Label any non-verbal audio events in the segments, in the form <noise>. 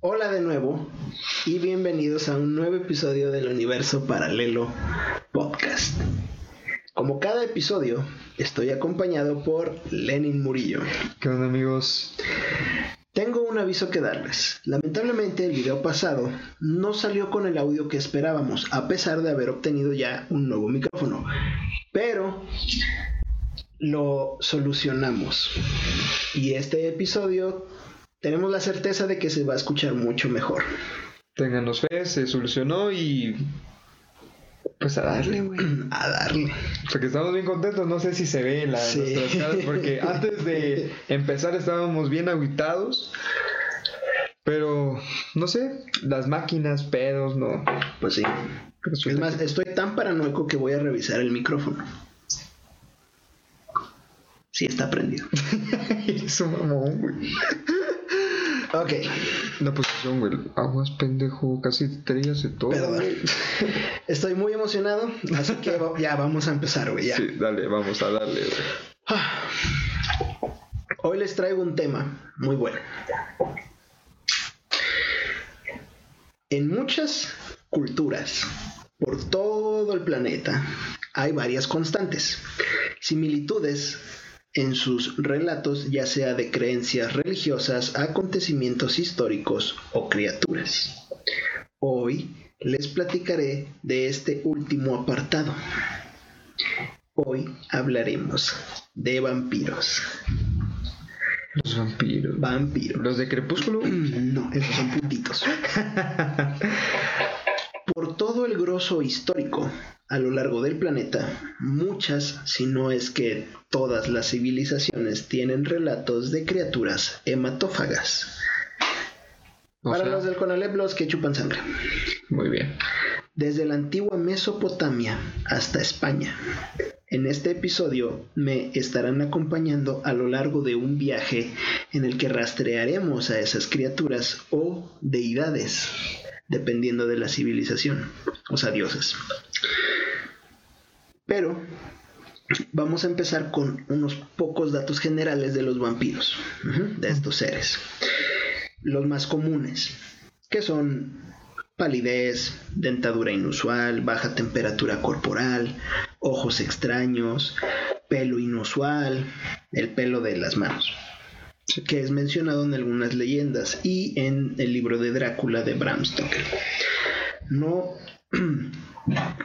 Hola de nuevo y bienvenidos a un nuevo episodio del Universo Paralelo Podcast. Como cada episodio, estoy acompañado por Lenin Murillo. ¿Qué onda amigos? Tengo un aviso que darles. Lamentablemente el video pasado no salió con el audio que esperábamos, a pesar de haber obtenido ya un nuevo micrófono. Pero lo solucionamos. Y este episodio tenemos la certeza de que se va a escuchar mucho mejor. Ténganos fe, se solucionó y pues a darle, güey. <clears throat> A darle. Porque estamos bien contentos, no sé si se ve la, Sí. nuestras caras, porque <laughs> antes de empezar estábamos bien aguitados. Pero, no sé, las máquinas, pedos, no. Pues sí. Resulta Es más, que- estoy tan paranoico que voy a revisar el micrófono. Sí, está prendido. <laughs> Un mamón, güey. Ok, La posición, güey. Aguas, pendejo. Casi te hace todo. perdón. <laughs> Estoy muy emocionado, así que ya vamos a empezar, güey. Sí, dale, vamos a darle, güey. Hoy les traigo un tema muy bueno. En muchas culturas, por todo el planeta, hay varias constantes, similitudes en sus relatos, ya sea de creencias religiosas, acontecimientos históricos o criaturas. Hoy les platicaré de este último apartado. Hoy hablaremos de vampiros. Los vampiros. Vampiros. Los de Crepúsculo. <clears throat> No, esos son puntitos. <laughs> Por todo el grosso histórico a lo largo del planeta, muchas, si no es que todas las civilizaciones tienen relatos de criaturas hematófagas. O Para sea, los del Conalep, los que chupan sangre. Muy bien. Desde la antigua Mesopotamia hasta España. En este episodio me estarán acompañando a lo largo de un viaje en el que rastrearemos a esas criaturas o deidades, dependiendo de la civilización, o sea, dioses. Pero vamos a empezar con unos pocos datos generales de los vampiros, de estos seres. Los más comunes, que son palidez, dentadura inusual, baja temperatura corporal, ojos extraños, pelo inusual, el pelo de las manos, que es mencionado en algunas leyendas y en el libro de Drácula de Bram Stoker. No <clears throat>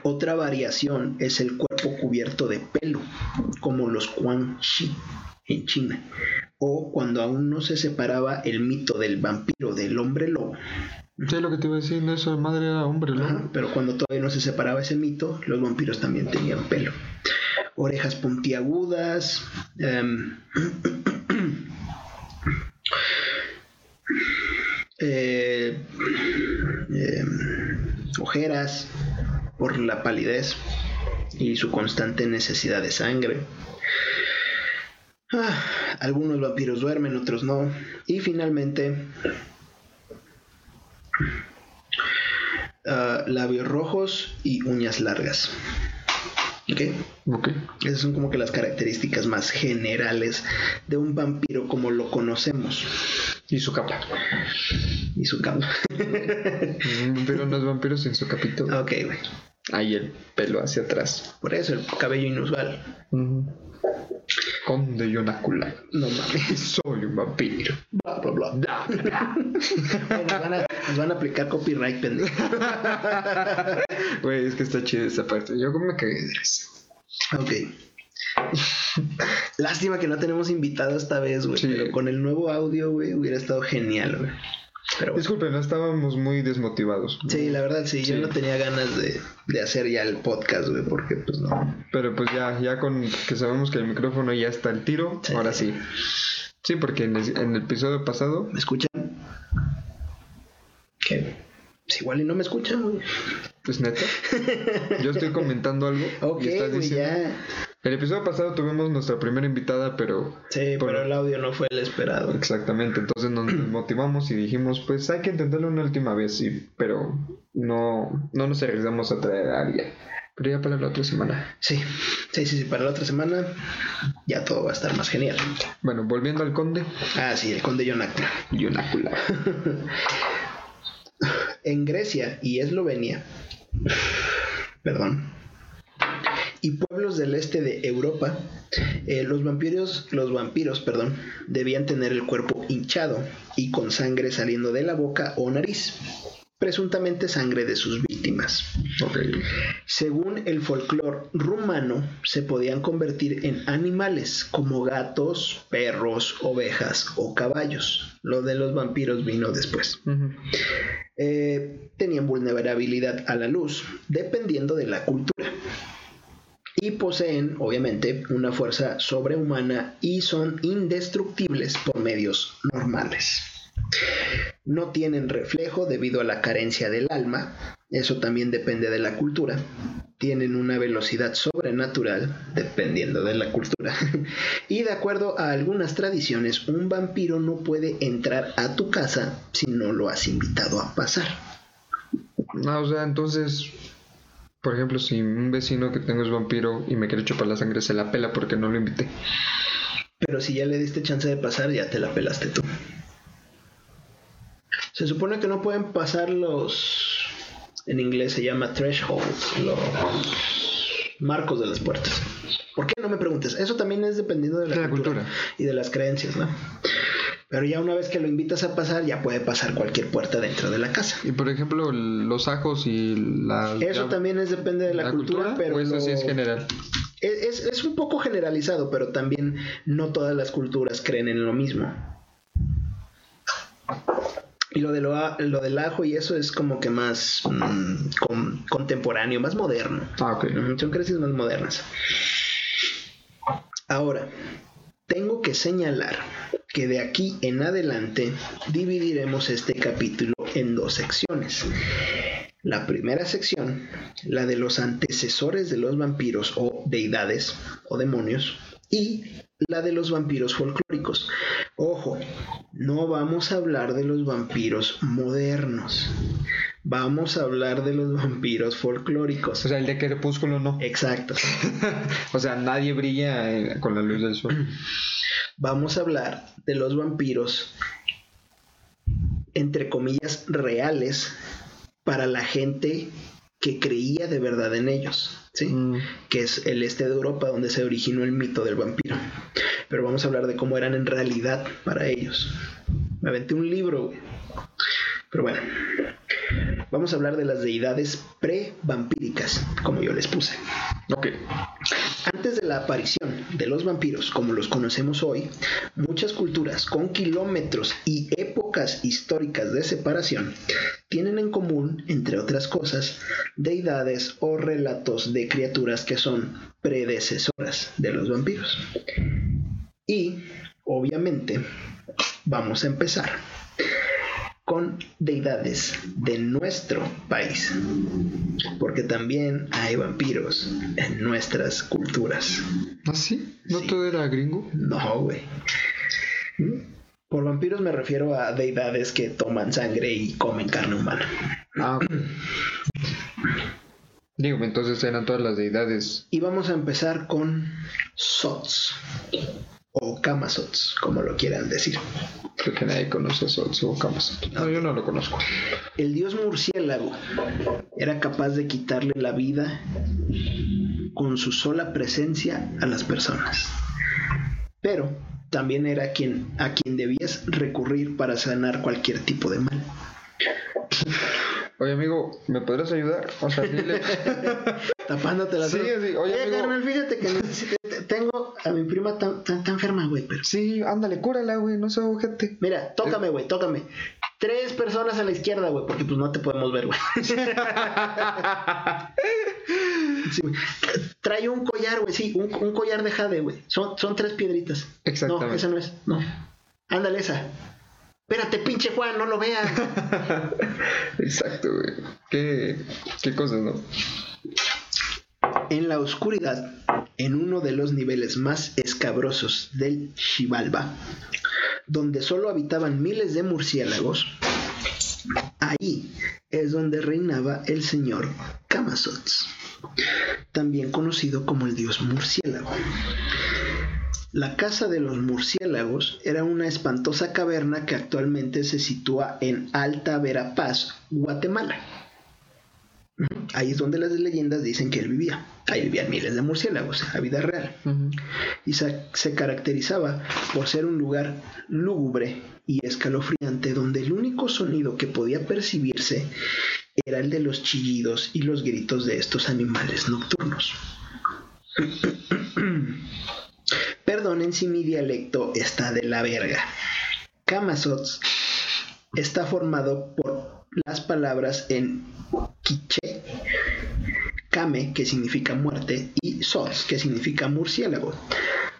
otra variación es el cuerpo cubierto de pelo, como los Quan Shi en China, o cuando aún no se separaba el mito del vampiro del hombre lobo, Sí, lo que te iba a decir, no, esa madre era hombre. Ajá, pero cuando todavía no se separaba ese mito, los vampiros también tenían pelo. Orejas puntiagudas. em, <clears throat> eh, em, ojeras por la palidez y su constante necesidad de sangre. Ah, algunos vampiros duermen, otros no. Y finalmente, ah, labios rojos y uñas largas. ¿Ok? Ok. Esas son como que las características más generales de un vampiro como lo conocemos. Y su capa. Y su cama. Un vampiro no es vampiro sin su capito. ok, güey. Ahí el pelo hacia atrás. Por eso el cabello inusual. Ujú. Conde Yonacula. No mames. <laughs> Soy un vampiro. Bla, bla, bla. Bla, <laughs> bla. Ay, Nos van, a, nos van a aplicar copyright, pendejo. Güey, es que está chida esa parte. Yo me cagué de risa. Ok. Lástima que no tenemos invitado esta vez, güey. Sí. Pero con el nuevo audio, güey, hubiera estado genial, güey. Pero bueno. Disculpen, no estábamos muy desmotivados. Sí, la verdad, sí, yo no tenía ganas de, de hacer ya el podcast, güey, porque pues no. Pero pues ya, ya con que sabemos que el micrófono ya está al tiro, Sí. ahora sí. Sí, porque en el, en el episodio pasado, ¿Me escuchan? ¿Qué? Pues igual y no me escuchan, güey. pues neta, yo estoy <laughs> comentando algo Ok, y estás güey, diciendo. ya. El episodio pasado tuvimos nuestra primera invitada, pero Sí, Por- pero el audio no fue el esperado. exactamente, entonces nos <clears throat> motivamos y dijimos, pues hay que intentarlo una última vez, sí, pero no, no nos arriesgamos a traer a alguien. Pero ya para la otra semana. Sí, sí, sí, sí, para la otra semana ya todo va a estar más genial. Bueno, volviendo al conde. Ah, sí, el conde Yonacla. Yonacula. <laughs> En Grecia y Eslovenia, perdón, y pueblos del este de Europa, eh, los vampiros, los vampiros, perdón, debían tener el cuerpo hinchado y con sangre saliendo de la boca o nariz, presuntamente sangre de sus víctimas. Según el folclore rumano, se podían convertir en animales como gatos, perros, ovejas o caballos. Lo de los vampiros vino después. Eh, tenían vulnerabilidad a la luz, dependiendo de la cultura y poseen, obviamente, una fuerza sobrehumana y son indestructibles por medios normales. No tienen reflejo debido a la carencia del alma, eso también depende de la cultura. Tienen una velocidad sobrenatural, dependiendo de la cultura. <laughs> y de acuerdo a algunas tradiciones, un vampiro no puede entrar a tu casa si no lo has invitado a pasar. No, o sea, entonces por ejemplo, si un vecino que tengo es vampiro y me quiere chupar la sangre, se la pela porque no lo invité. Pero si ya le diste chance de pasar, ya te la pelaste tú. Se supone que no pueden pasar los. En inglés se llama thresholds, los marcos de las puertas. ¿Por qué? No me preguntes. Eso también es dependiendo de la, cultura, y de las creencias, ¿no? Pero ya una vez que lo invitas a pasar, ya puede pasar cualquier puerta dentro de la casa. Y por ejemplo, los ajos y la... Eso también es depende de la, cultura, pero... O eso sí es general. Es, es, un poco generalizado, pero también no todas las culturas creen en lo mismo. Y lo, de lo, lo del ajo y eso es como que más mm, contemporáneo, más moderno. Ah. Son creencias más modernas. Ahora, tengo que señalar que de aquí en adelante dividiremos este capítulo en dos secciones. La primera sección, la de los antecesores de los vampiros o deidades o demonios, y la de los vampiros folclóricos. Ojo, no vamos a hablar de los vampiros modernos. Vamos a hablar de los vampiros folclóricos. O sea, el de Crepúsculo no. Exacto. <laughs> o sea, nadie brilla eh, con la luz del sol. Vamos a hablar de los vampiros, entre comillas, reales para la gente que creía de verdad en ellos, ¿sí? Mm. Que es el este de Europa donde se originó el mito del vampiro. Pero vamos a hablar de cómo eran en realidad para ellos. Me aventé un libro, Pero bueno, vamos a hablar de las deidades pre-vampíricas, como yo les puse. Ok. Antes de la aparición de los vampiros como los conocemos hoy, muchas culturas con kilómetros y épocas históricas de separación tienen en común, entre otras cosas, deidades o relatos de criaturas que son predecesoras de los vampiros. Y, obviamente, vamos a empezar con deidades de nuestro país. Porque también hay vampiros en nuestras culturas. ¿Ah, sí? ¿No todo era gringo? No, güey. Por vampiros me refiero a deidades que toman sangre y comen carne humana. Ah, Digo, entonces eran todas las deidades. Y vamos a empezar con Sots o Kamazots, como lo quieran decir. Creo que nadie conoce Sots o Kamazots. No, yo no lo conozco. El dios murciélago era capaz de quitarle la vida con su sola presencia a las personas. Pero también era quien, a quien debías recurrir para sanar cualquier tipo de mal. Oye, amigo, ¿me podrás ayudar? O sea, dile. <laughs> Tapándote la Sí, sí. Oye, amigo. carnal, fíjate que necesito, tengo a mi prima tan, tan, tan enferma, güey, pero... Sí, ándale, cúrala, güey, no sé, gente. Mira, tócame, güey, tócame. Tres personas a la izquierda, güey, porque pues no te podemos ver, güey. <laughs> Sí. Trae un collar, güey, sí, un, un collar de jade, güey. Son, son tres piedritas. Exactamente. No, esa no es, no. Ándale, esa. Espérate, pinche Juan, no lo veas. <laughs> Exacto, güey. Qué, qué cosas, ¿no? En la oscuridad, en uno de los niveles más escabrosos del Xibalba, donde solo habitaban miles de murciélagos, ahí es donde reinaba el señor Kamazots, también conocido como el dios murciélago. La casa de los murciélagos era una espantosa caverna que actualmente se sitúa en Alta Verapaz, Guatemala. Ahí es donde las leyendas dicen que él vivía. Ahí vivían miles de murciélagos, a vida real. Y se, se, caracterizaba por ser un lugar lúgubre y escalofriante donde el único sonido que podía percibirse era el de los chillidos y los gritos de estos animales nocturnos. <clears throat> Perdonen si mi dialecto está de la verga. Kamazots está formado por las palabras en quiche, kame, que significa muerte, y sots, que significa murciélago.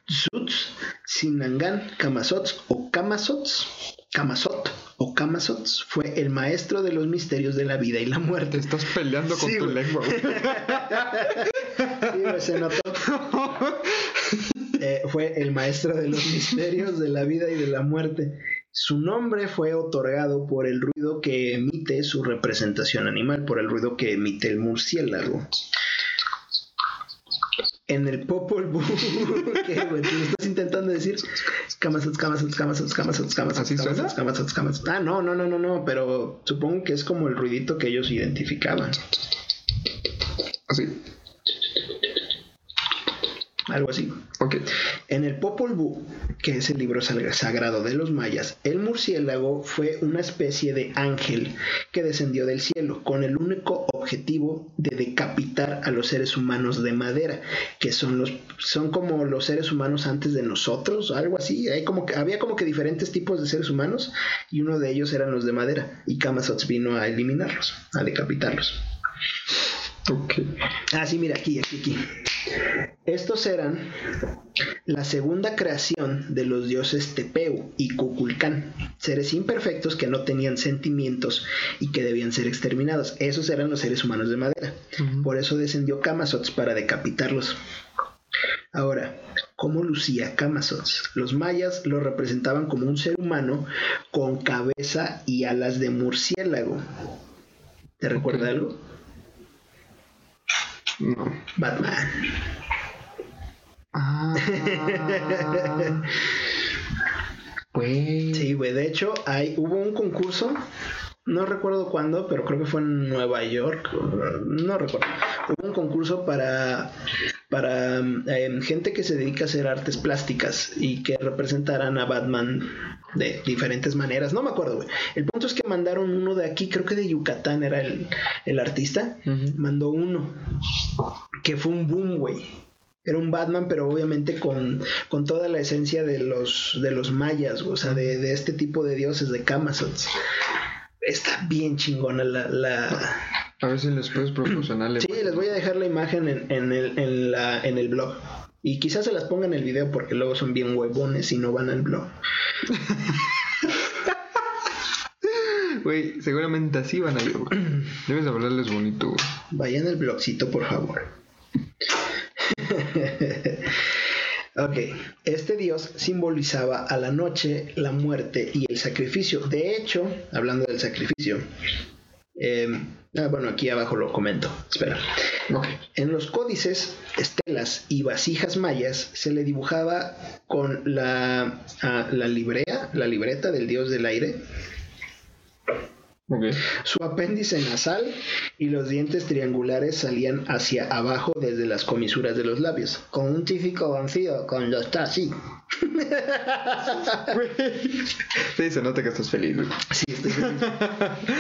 Zuts, Sinangan, Kamazots o Kamazots, Kamazot o Kamazots fue el maestro de los misterios de la vida y la muerte. Estás peleando con tu lengua. <laughs> sí, se notó. <laughs> Eh, fue el maestro de los <laughs> misterios de la vida y de la muerte. Su nombre fue otorgado por el ruido que emite su representación animal, por el ruido que emite el murciélago. En el Popol Vuh, <laughs> ¿qué, güey? ¿Tú estás intentando decir? Camasots, camasots, camasots, ¿Así camasots, camasots, camasots. Ah, no, no, no, no, no, pero supongo que es como el ruidito que ellos identificaban. Así. Algo así. Ok. En el Popol Vuh, que es el libro sagrado de los mayas, el murciélago fue una especie de ángel que descendió del cielo con el único objetivo de decapitar a los seres humanos de madera, que son los son como los seres humanos antes de nosotros, algo así. Hay como había como que diferentes tipos de seres humanos y uno de ellos eran los de madera y Kamazots vino a eliminarlos, a decapitarlos. Ok. Ah, sí, mira, aquí, aquí, aquí. Estos eran la segunda creación de los dioses Tepeu y Kukulcán, seres imperfectos que no tenían sentimientos y que debían ser exterminados. Esos eran los seres humanos de madera. Por eso descendió Kamazots para decapitarlos. Ahora, ¿cómo lucía Kamazots? Los mayas lo representaban como un ser humano con cabeza y alas de murciélago. ¿Te recuerda algo? No. Batman. Ah. <laughs> pues. Sí, güey. De hecho, hay, hubo un concurso. No recuerdo cuándo, pero creo que fue en Nueva York. No recuerdo. Hubo un concurso para, para eh, gente que se dedica a hacer artes plásticas y que representaran a Batman de diferentes maneras. No me acuerdo, güey. El punto es que mandaron uno de aquí, creo que de Yucatán era el, el artista. Mandó uno que fue un boom, güey. Era un Batman, pero obviamente con, con toda la esencia de los, de los mayas, o sea, de, de este tipo de dioses, de Kamazots. Está bien chingona la... la... A ver si les puedes proporcionarle. Sí, les voy a dejar la imagen en, en, el, en, la, en el blog. Y quizás se las ponga en el video porque luego son bien huevones y no van al blog. <laughs> Güey, seguramente así van a ir. güey. <clears throat> Debes hablarles bonito, güey. Vayan al blogcito, por favor. <laughs> ok, este dios simbolizaba a la noche, la muerte y el sacrificio. De hecho, hablando del sacrificio, eh, ah, bueno, aquí abajo lo comento. Espera. Ok. En los códices, estelas y vasijas mayas se le dibujaba con la, ah, la librea, la libreta del dios del aire, Su apéndice nasal y los dientes triangulares salían hacia abajo desde las comisuras de los labios, con un típico vacío cuando está así. Sí, se nota que estás feliz, güey. Sí, estoy feliz.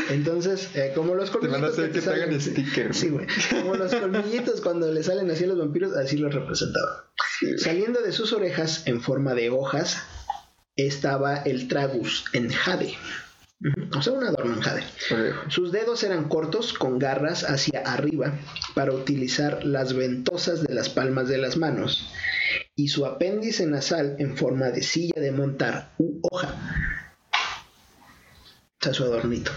Entonces, eh, como los Te van a colmillitos hacer que te hagan salen- sticker. Sí, güey. Como los colmillitos cuando le salen así a los vampiros, así los representaba. Saliendo de sus orejas en forma de hojas estaba el tragus en jade. O sea, un adorno en jade. Sus dedos eran cortos con garras hacia arriba para utilizar las ventosas de las palmas de las manos y su apéndice nasal en forma de silla de montar u hoja. O sea, su adornito.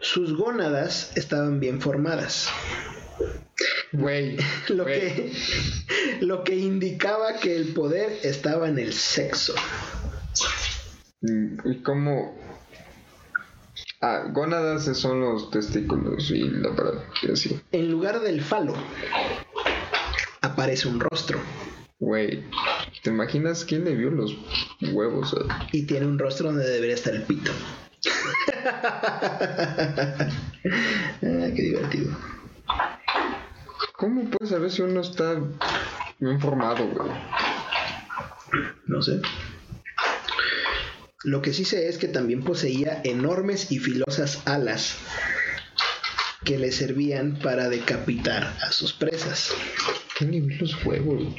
Sus gónadas estaban bien formadas, Güey. <laughs> lo güey. que, lo que indicaba que el poder estaba en el sexo. Mm, ¿Y cómo? Ah, gónadas son los testículos y la parada, y así. En lugar del falo, aparece un rostro. Güey, ¿te imaginas quién le vio los huevos? a- Y tiene un rostro donde debería estar el pito. <laughs> <laughs> ah, qué divertido. ¿Cómo puedes saber si uno está bien formado, güey? No sé. Lo que sí sé es que también poseía enormes y filosas alas que le servían para decapitar a sus presas. ¿Quién le vio los huevos? <laughs>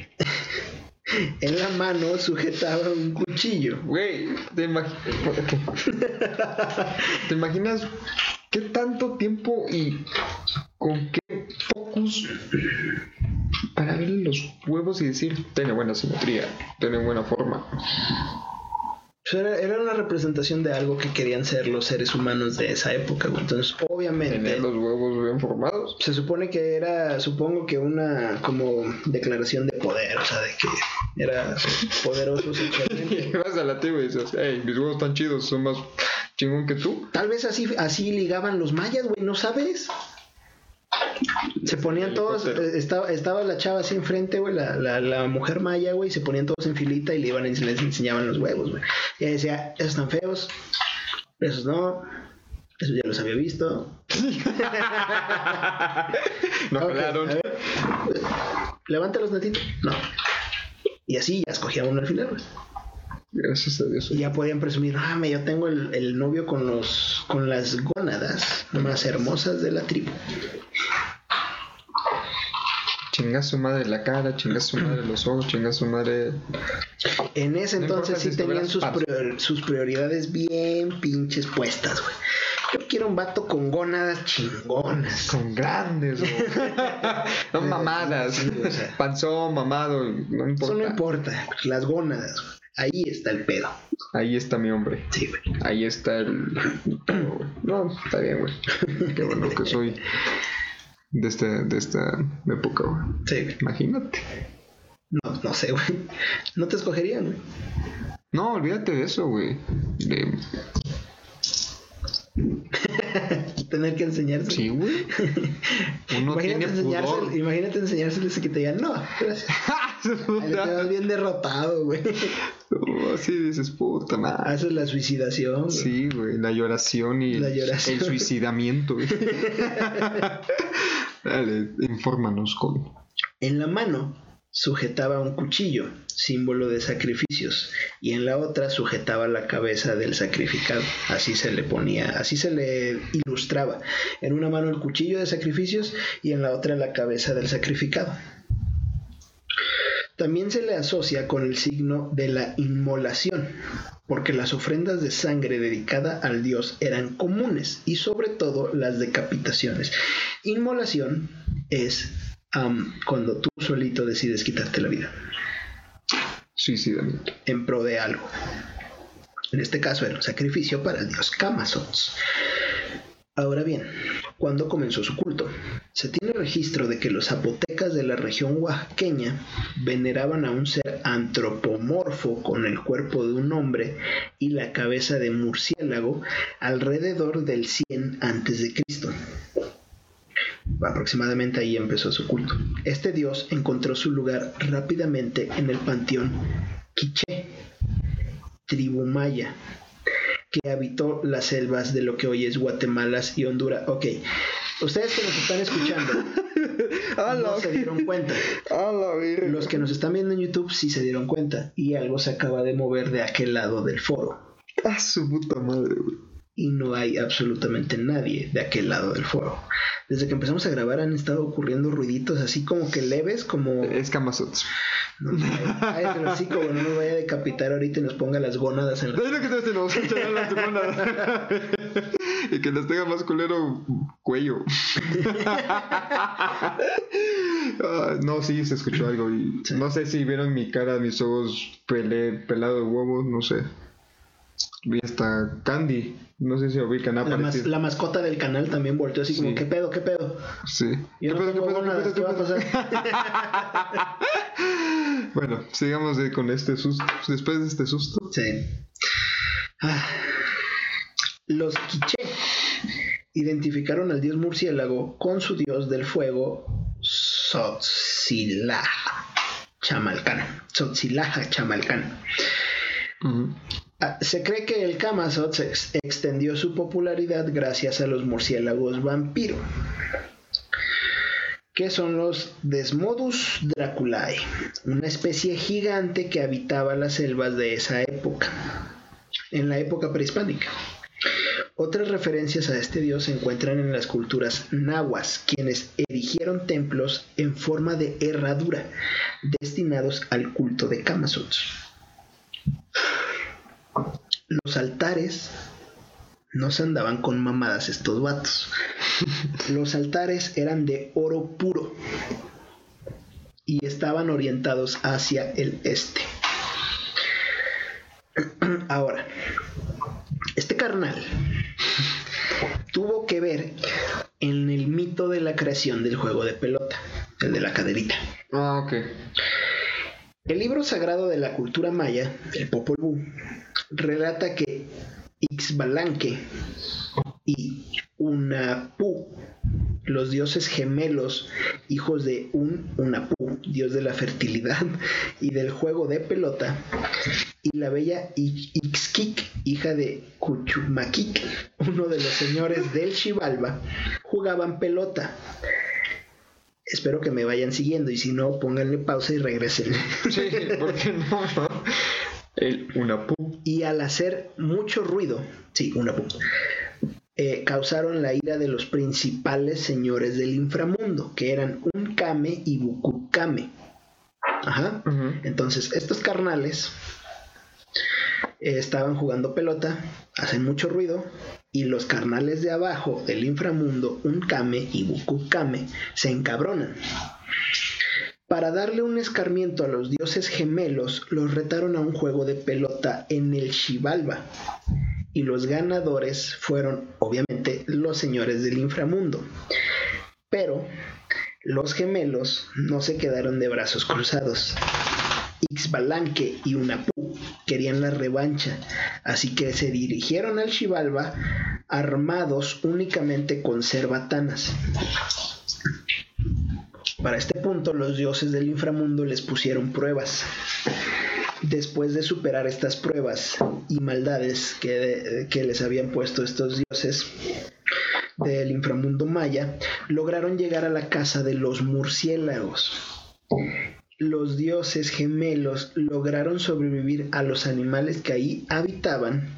En la mano sujetaba un cuchillo. Güey, ¿te, imag- <laughs> ¿te imaginas qué tanto tiempo y con qué focus para verle los huevos y decir, tiene buena simetría, tiene buena forma? Era, era una representación de algo que querían ser los seres humanos de esa época. güey. Entonces, obviamente, Tener los huevos bien formados. se supone que era, supongo que una como declaración de poder, o sea, de que era poderoso <laughs> sexualmente. Vas a la tía y dices, hey, mis huevos están chidos, son más chingón que tú. Tal vez así, así ligaban los mayas, güey, ¿no sabes? Se ponían todos, eh, estaba, estaba la chava así enfrente, güey, la, la, la mujer maya, güey, se ponían todos en filita y le iban y les enseñaban los huevos, güey. Y ella decía, esos están feos, esos no, esos ya los había visto. <laughs> No Ok, jalaron. a ver, Levántalos, netito. No. Y así ya escogía uno al final, güey. Gracias a Dios. Y ya podían presumir, ah, me, yo tengo el, el novio con los con las gónadas más hermosas de la tribu. Chinga su madre la cara, chinga su madre los ojos, chinga su madre. En ese entonces sí si tenían sus, prior- sus prioridades bien pinches puestas, güey. Yo quiero un vato con gónadas chingonas. Con grandes, güey. <laughs> No mamadas. Sí, o sea. Panzón, mamado, no importa. Eso no importa, las gónadas, güey. Ahí está el pedo. Ahí está mi hombre. Sí, güey. Ahí está el. No, está bien, güey. Qué bueno que soy de, este, de esta época, güey. Sí, güey. Imagínate. No, no sé, güey. No te escogerían, güey. No, olvídate de eso, güey. De... <laughs> Tener que enseñarse. Sí, güey. Uno imagínate, enseñárselo, imagínate enseñárseles y que te digan, no, gracias. <laughs> Ahí te puta. vas bien derrotado, güey. No, así dices, puta madre. Haces la suicidación. güey. Sí, güey, la lloración y La el, lloración. el suicidamiento. güey. <laughs> Dale, infórmanos con. En la mano sujetaba un cuchillo, símbolo de sacrificios, y en la otra sujetaba la cabeza del sacrificado. Así se le ponía, así se le ilustraba. En una mano el cuchillo de sacrificios y en la otra la cabeza del sacrificado. También se le asocia con el signo de la inmolación, porque las ofrendas de sangre dedicada al dios eran comunes y sobre todo las decapitaciones. Inmolación es cuando tú solito decides quitarte la vida Suicidamiento. en pro de algo. En este caso era un sacrificio para el dios Kamazots. Ahora bien, ¿cuándo comenzó su culto? Se tiene registro de que los zapotecas de la región oaxaqueña veneraban a un ser antropomorfo con el cuerpo de un hombre y la cabeza de murciélago alrededor del 100 a.C. Aproximadamente ahí empezó su culto. Este dios encontró su lugar rápidamente en el panteón Quiché, tribu maya, que habitó las selvas de lo que hoy es Guatemala y Honduras. Ok, ustedes que nos están escuchando <laughs> no se dieron cuenta. Los que nos están viendo en YouTube sí se dieron cuenta y algo se acaba de mover de aquel lado del foro. A su puta madre, güey. Y no hay absolutamente nadie de aquel lado del foro. Desde que empezamos a grabar han estado ocurriendo ruiditos así como que leves, como... Es Kamazots. No, cállate hocico, güey, no nos vaya a decapitar ahorita y nos ponga las gónadas en la... Es lo que te decía, nos <laughs> y que les tenga más culero cuello. Ah, no, sí, se escuchó algo. Y No sé si vieron mi cara, mis ojos pelé, pelado de huevos, no sé. Vi hasta Candy. No sé si ubican. La, mas- la mascota del canal también volteó así como, Sí. ¿qué pedo, qué pedo? Sí. Yo no gónadas, ¿qué va a pasar? <laughs> Bueno, sigamos de- con este susto. Después de este susto. Sí. Ah. Los quiché identificaron al dios murciélago con su dios del fuego, Sotzilaja Chamalcán. Sotzilaja Chamalcán. Ah, se cree que el Kamazot extendió su popularidad gracias a los murciélagos vampiro, que son los Desmodus draculae, una especie gigante que habitaba las selvas de esa época, en la época prehispánica. Otras referencias a este dios se encuentran en las culturas nahuas, quienes erigieron templos en forma de herradura destinados al culto de Kamazots. Los altares no se andaban con mamadas estos vatos. <laughs> Los altares eran de oro puro y estaban orientados hacia el este. <clears throat> Ahora, este carnal <laughs> tuvo que ver en el mito de la creación del juego de pelota, el de la caderita. Ah, ok. El libro sagrado de la cultura maya, el Popol Vuh, relata que Ixbalanque y Unapu, los dioses gemelos, hijos de un dios de la fertilidad <laughs> y del juego de pelota, y la bella Ixkik, hija de Kuchumakik, uno de los señores del Xibalba, jugaban pelota. Espero que me vayan siguiendo y si no, pónganle pausa y regresen. Sí, porque no. El Unapu. Y al hacer mucho ruido, sí, Unapu, eh, causaron la ira de los principales señores del inframundo, que eran Unkame y Bukukame. Ajá. Entonces, estos carnales eh, estaban jugando pelota, hacen mucho ruido, y los carnales de abajo del inframundo, Unkame y Bukukame, se encabronan. Para darle un escarmiento a los dioses gemelos, los retaron a un juego de pelota en el Xibalba. Y los ganadores fueron, obviamente, los señores del inframundo. Pero los gemelos no se quedaron de brazos cruzados. Ixbalanque y Unapu querían la revancha, así que se dirigieron al Xibalba armados únicamente con cerbatanas. Para este punto, los dioses del inframundo les pusieron pruebas. Después de superar estas pruebas y maldades que, les habían puesto estos dioses del inframundo maya, lograron llegar a la casa de los murciélagos. Los dioses gemelos lograron sobrevivir a los animales que ahí habitaban,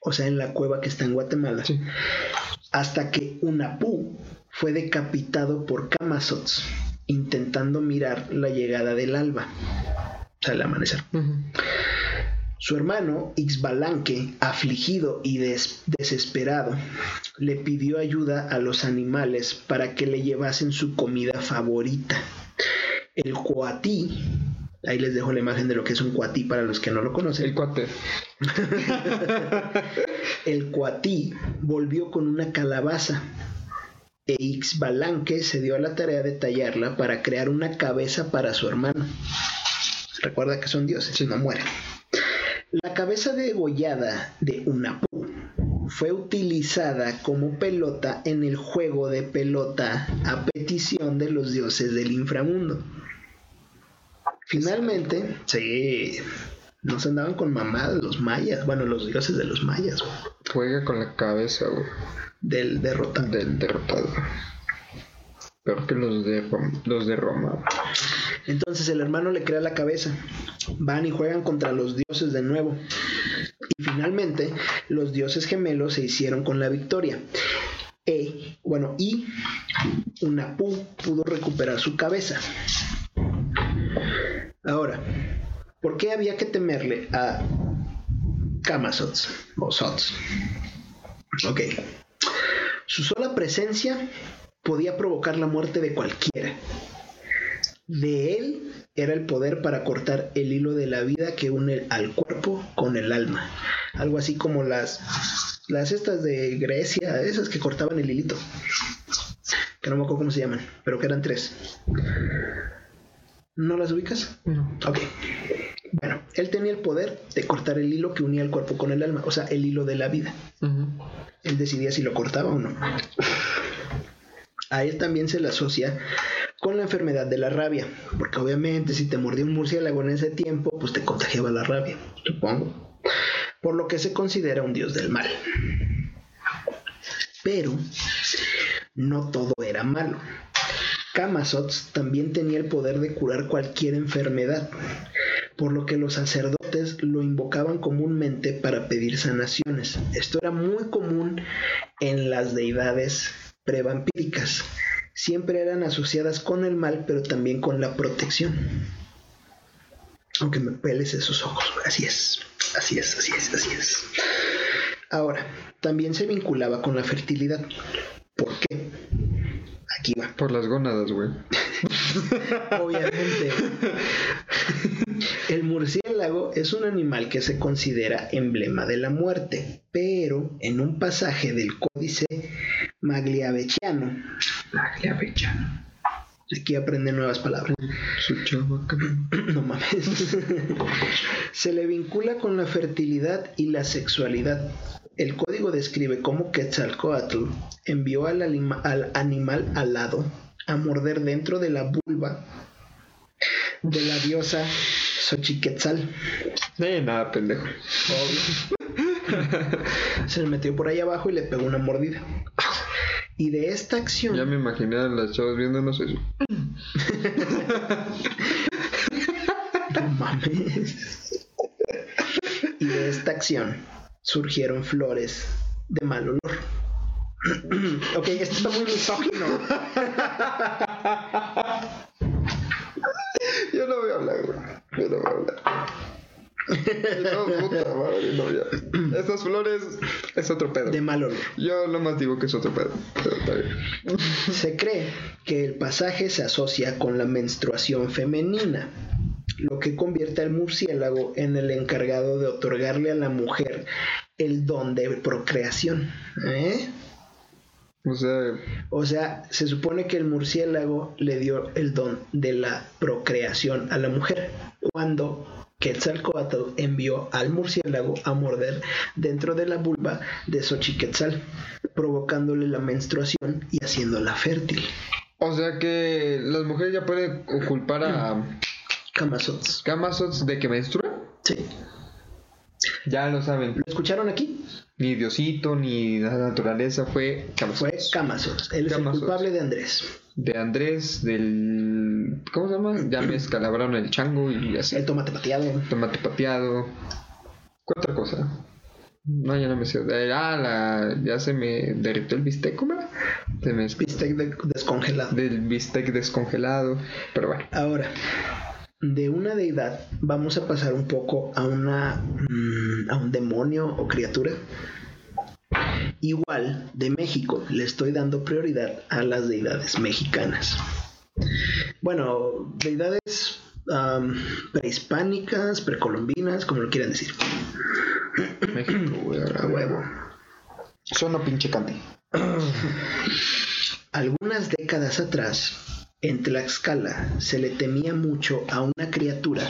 o sea, en la cueva que está en Guatemala, hasta que Unapu fue decapitado por Kamazots intentando mirar la llegada del alba, o sea, el amanecer. Su hermano, Ixbalanque, afligido y desesperado, le pidió ayuda a los animales para que le llevasen su comida favorita. El coatí, ahí les dejo la imagen de lo que es un coatí para los que no lo conocen. El cuate. <laughs> el coatí volvió con una calabaza Ixbalanque se dio a la tarea de tallarla para crear una cabeza para su hermano. Recuerda que son dioses, y no mueren. La cabeza degollada de Unapu fue utilizada como pelota en el juego de pelota a petición de los dioses del inframundo. Finalmente, sí, no se andaban con mamadas los mayas, bueno, los dioses de los mayas. Juega con la cabeza, güey del derrotado. Del derrotado. Peor que los de, los de Roma. Entonces el hermano le crea la cabeza. Van y juegan contra los dioses de nuevo. Y finalmente los dioses gemelos se hicieron con la victoria. E, bueno, y Unapu pudo recuperar su cabeza. Ahora, ¿por qué había que temerle a Kamazots o Sots? Ok. Su sola presencia podía provocar la muerte de cualquiera. De él era el poder para cortar el hilo de la vida que une al cuerpo con el alma. Algo así como las, las estas de Grecia, esas que cortaban el hilito. Que no me acuerdo cómo se llaman, pero que eran tres. ¿No las ubicas? No. Ok. Bueno, Él tenía el poder de cortar el hilo que unía el cuerpo con el alma, o sea, el hilo de la vida. Él decidía si lo cortaba o no. A él también se le asocia con la enfermedad de la rabia, porque obviamente si te mordió un murciélago en ese tiempo, pues te contagiaba la rabia, supongo. Por lo que se considera un dios del mal. Pero no todo era malo. Kamazots también tenía el poder de curar cualquier enfermedad, por lo que los sacerdotes lo invocaban comúnmente para pedir sanaciones. Esto era muy común en las deidades prevampíricas. Siempre eran asociadas con el mal, pero también con la protección. Aunque me peles esos ojos, así es, así es, así es, así es. Ahora, también se vinculaba con la fertilidad. ¿Por qué? Aquí va. Por las gónadas, güey. <laughs> Obviamente. El murciélago es un animal que se considera emblema de la muerte, pero en un pasaje del códice magliaveciano, Magliaveciano. aquí aprende nuevas palabras, <clears throat> no mames, se le vincula con la fertilidad y la sexualidad. El código describe cómo Quetzalcoatl envió al, animal alado a morder dentro de la vulva de la diosa Xochiquetzal. Nada, pendejo. Se le metió por ahí abajo y le pegó una mordida. Y de esta acción, Ya me imaginé a las chavas viéndonos eso. <laughs> no mames. Y de esta acción surgieron flores de mal olor. <clears throat> ok, esto está muy misógino. <laughs> Yo no voy a hablar, güey. Yo no voy a hablar. No, puta madre, no, ya. Estas flores es otro pedo. De mal olor. Yo nomás digo que es otro pedo. Pero está bien. Se cree que el pasaje se asocia con la menstruación femenina, lo que convierte al murciélago en el encargado de otorgarle a la mujer el don de procreación. ¿Eh? O sea, O sea, se supone que el murciélago le dio el don de la procreación a la mujer, cuando Quetzalcoatl envió al murciélago a morder dentro de la vulva de Xochiquetzal, provocándole la menstruación y haciéndola fértil. o sea que las mujeres ya pueden culpar a Kamazots. Kamazots de que menstrua. Sí. Ya lo saben. ¿Lo escucharon aquí? Ni Diosito, ni la naturaleza fue Kamazots. Fue Kamazots. Él es el culpable de Andrés. De Andrés, del. ¿Cómo se llama? Ya me escalabraron el chango y así. El tomate pateado. Tomate pateado. ¿Qué otra cosa? No, ya no me sé. Eh, Ah, la, ya se me derritió el bistec, ¿cómo era? Se me Bistec de- descongelado. del bistec descongelado. Pero bueno. Ahora, de una deidad vamos a pasar un poco a una mm, a un demonio o criatura. Igual de México, le estoy dando prioridad a las deidades mexicanas. Bueno, deidades prehispánicas, precolombinas, como lo quieran decir. México, güey. A huevo. Suena pinche cante. Algunas décadas atrás, en Tlaxcala se le temía mucho a una criatura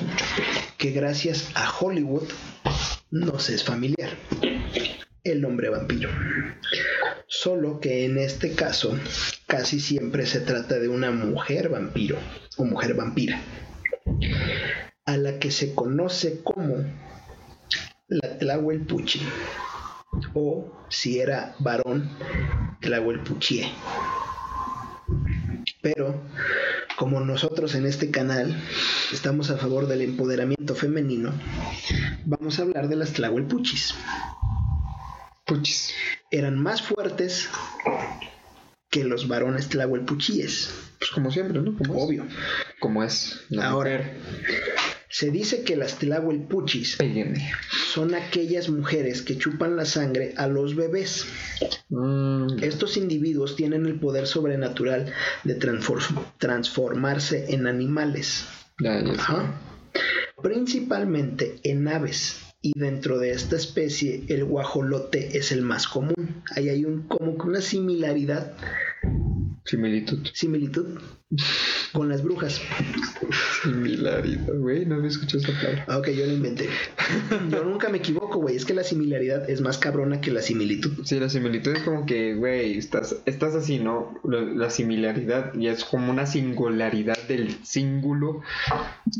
que gracias a Hollywood nos es familiar, el hombre vampiro. Solo que en este caso casi siempre se trata de una mujer vampiro o mujer vampira, a la que se conoce como la Tlahuelpuchi o si era varón, Tlahuelpuchie. Pero como nosotros en este canal estamos a favor del empoderamiento femenino, vamos a hablar de las Tlahuelpuchis. Puchis. Eran más fuertes que los varones Tlahuelpuchíes, Pues como siempre, ¿no? Como es. obvio. Como es. La Ahora. mujer. Se dice que las Tlahuelpuchis son aquellas mujeres que chupan la sangre a los bebés. Mm, Estos individuos tienen el poder sobrenatural de transfor- transformarse en animales. ya, ya sé. Ajá. Principalmente en aves. Y dentro de esta especie, el guajolote es el más común. Ahí hay un, como que una similaridad Similitud. similitud con las brujas. Similaridad, güey, no había escuchado esa palabra. Ah, ok, yo lo inventé. Yo nunca me equivoco, güey. Es que la similaridad es más cabrona que la similitud. Sí, la similitud es como que, güey, estás, estás así, ¿no? La similaridad ya es como una singularidad del cíngulo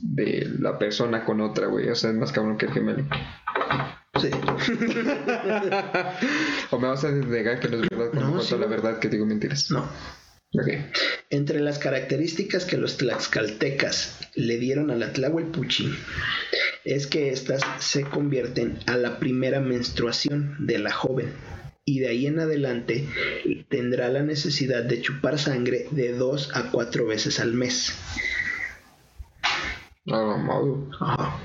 de la persona con otra, güey. O sea, es más cabrón que el gemelo. Sí. <laughs> O me vas a negar que no es verdad cuando No, sí, la verdad que digo mentiras. No. Entre las características que los tlaxcaltecas le dieron a la Tlahuelpuchi es que éstas se convierten a la primera menstruación de la joven y de ahí en adelante tendrá la necesidad de chupar sangre de dos a cuatro veces al mes. Ah. Ajá.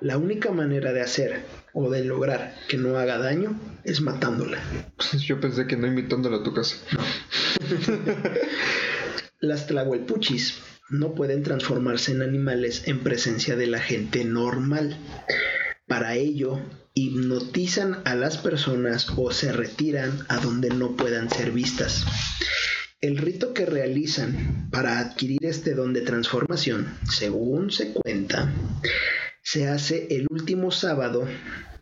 La única manera de hacer o de lograr que no haga daño es matándola. <laughs> Yo pensé que no invitándola a tu casa. <laughs> Las tlahuelpuchis no pueden transformarse en animales en presencia de la gente normal. Para ello, hipnotizan a las personas o se retiran a donde no puedan ser vistas. El rito que realizan para adquirir este don de transformación, según se cuenta, se hace el último sábado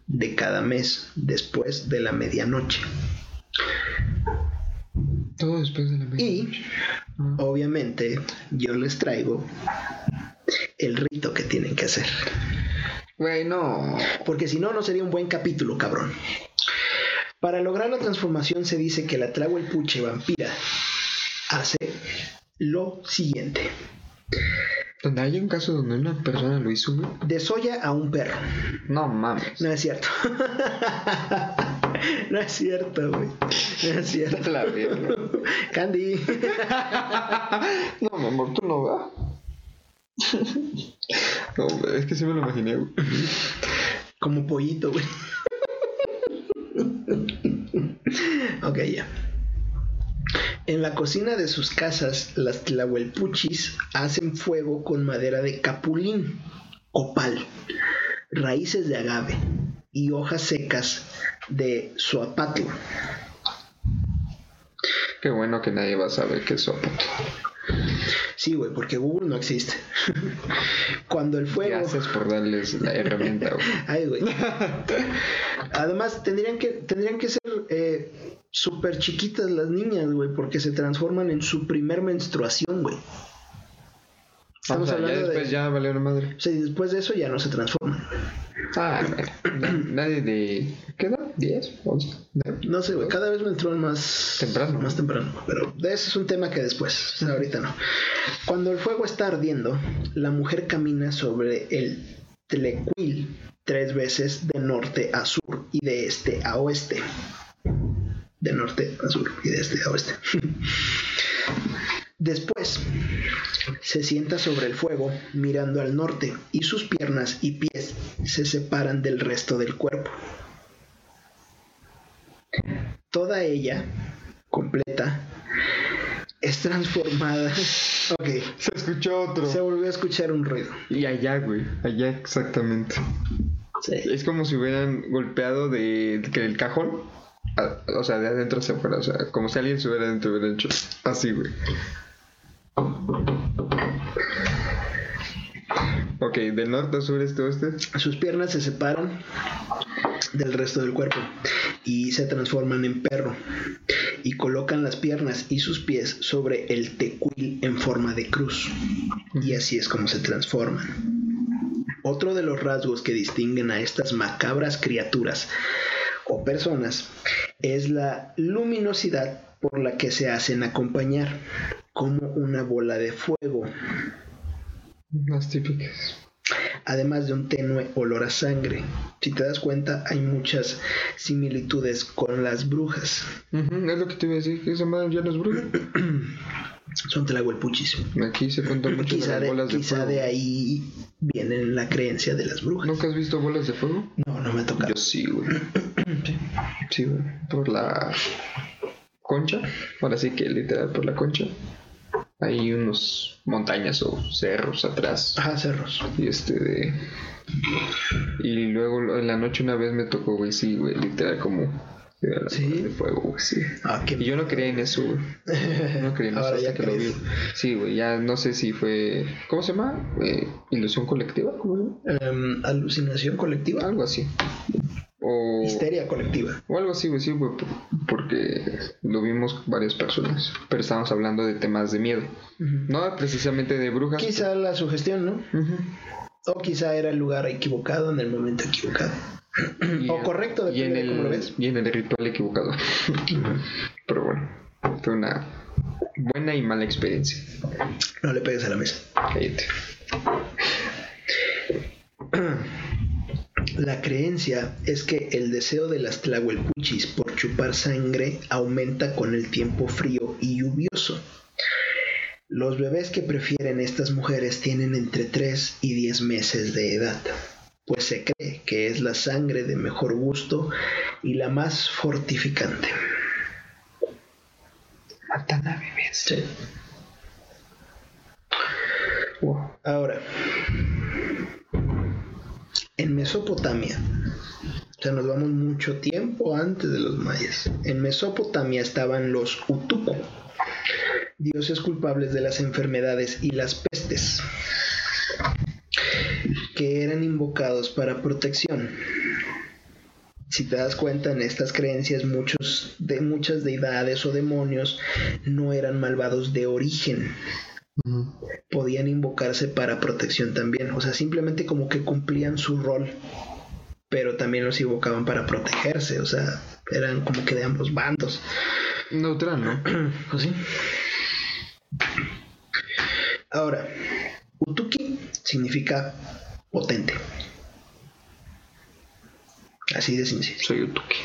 de cada mes después de la medianoche. Todo después de la Y medianoche. obviamente yo les traigo el rito que tienen que hacer. Güey, no. Porque si no, no sería un buen capítulo, cabrón. Para lograr la transformación se dice que la Tlahuelpuche vampira hace lo siguiente. Donde hay un caso donde una persona lo hizo, güey. Desolla a un perro. No mames. No es cierto. <laughs> no es cierto, güey. No es cierto. La. Candy. No, mi amor, tú no va. No, es que sí me lo imaginé, güey. Como pollito, güey. ok, ya. En la cocina de sus casas, las tlahuelpuchis hacen fuego con madera de capulín, copal, raíces de agave y hojas secas de suapatl. Qué bueno que nadie va a saber qué es sopa. Sí, güey, porque Google no existe. <laughs> Cuando el fuego... Gracias por darles la herramienta, güey. <laughs> Ay, güey. Además, tendrían que, tendrían que ser eh, súper chiquitas las niñas, güey, porque se transforman en su primer menstruación, güey. Estamos o sea, ya hablando después de... ya valieron madre. O sea, y después de eso ya no se transforman. Ah, Nadie de. ¿Qué edad? ¿10? ¿11? ¿No? Sé, güey, cada vez menstruan más Temprano. Más temprano. Pero de eso es un tema que después, o sea, ahorita no. Cuando el fuego está ardiendo, la mujer camina sobre el Tlecuil tres veces de norte a sur y de este a oeste. De norte a sur y de este a oeste. <laughs> Después se sienta sobre el fuego mirando al norte y sus piernas y pies se separan del resto del cuerpo. Toda ella, completa, es transformada. <laughs> Ok, Se escuchó otro. se volvió a escuchar un ruido. Y allá, güey. Allá exactamente. Sí. Es como si hubieran golpeado de, que el cajón. O sea, de adentro hacia afuera. O sea, como si alguien se hubiera dentro hubiera así, güey. Ok, del norte a sur, este. Sus piernas se separan del resto del cuerpo y se transforman en perro y colocan las piernas y sus pies sobre el tecuil en forma de cruz y así es como se transforman. Otro de los rasgos que distinguen a estas macabras criaturas o personas es la luminosidad por la que se hacen acompañar como una bola de fuego Las típicas. Además de un tenue olor a sangre. Si te das cuenta, hay muchas similitudes con las brujas. Es lo que te iba a decir, que esa madre ya no es bruja. <clears throat> Son tlahuelpuchis. Aquí se cuenta mucho de las de, bolas de quizá fuego. de ahí viene la creencia de las brujas. ¿Nunca has visto bolas de fuego? No, no me ha tocado. Yo sí, güey. <clears throat> Sí, güey. Por la concha. Ahora sí que literal por la concha. Hay unos montañas o cerros atrás. Ajá, cerros. Y este de. Y luego en la noche una vez me tocó, güey, sí, güey, literal como la ¿Sí? de fuego, güey, sí. Ah, qué Y yo no creía en eso, güey. No creía en <laughs> eso hasta ya que lo vi. crees. Sí, güey, ya no sé si fue. ¿Cómo se llama? Eh, ¿Ilusión colectiva? ¿Cómo se llama? Em, alucinación colectiva. Algo así. O. Histeria colectiva. O algo así, güey, sí, güey, por- porque lo vimos varias personas. Pero estábamos hablando de temas de miedo. No precisamente de brujas. Quizá la sugestión, ¿no? O quizá era el lugar equivocado en el momento equivocado. Y o correcto, y en depende de cómo lo ves. Y en el ritual equivocado. Pero bueno, fue una buena y mala experiencia. No le pegues a la mesa. Cállate. <clears throat> La creencia es que el deseo de las tlahuelpuchis por chupar sangre aumenta con el tiempo frío y lluvioso. Los bebés que prefieren estas mujeres tienen entre 3 y 10 meses de edad, pues se cree que es la sangre de mejor gusto y la más fortificante. Matan a bebés. Wow. Ahora, en Mesopotamia, o sea, nos vamos mucho tiempo antes de los mayas. En Mesopotamia estaban los Utuku, dioses culpables de las enfermedades y las pestes, que eran invocados para protección. Si te das cuenta en estas creencias, muchos de muchas deidades o demonios no eran malvados de origen, podían invocarse para protección también. O sea, simplemente como que cumplían su rol, pero también los invocaban para protegerse. O sea, eran como que de ambos bandos. Neutral, ¿no? ¿O <clears throat> sí? Ahora, Utuki significa potente. Así de sencillo. Soy Utuki.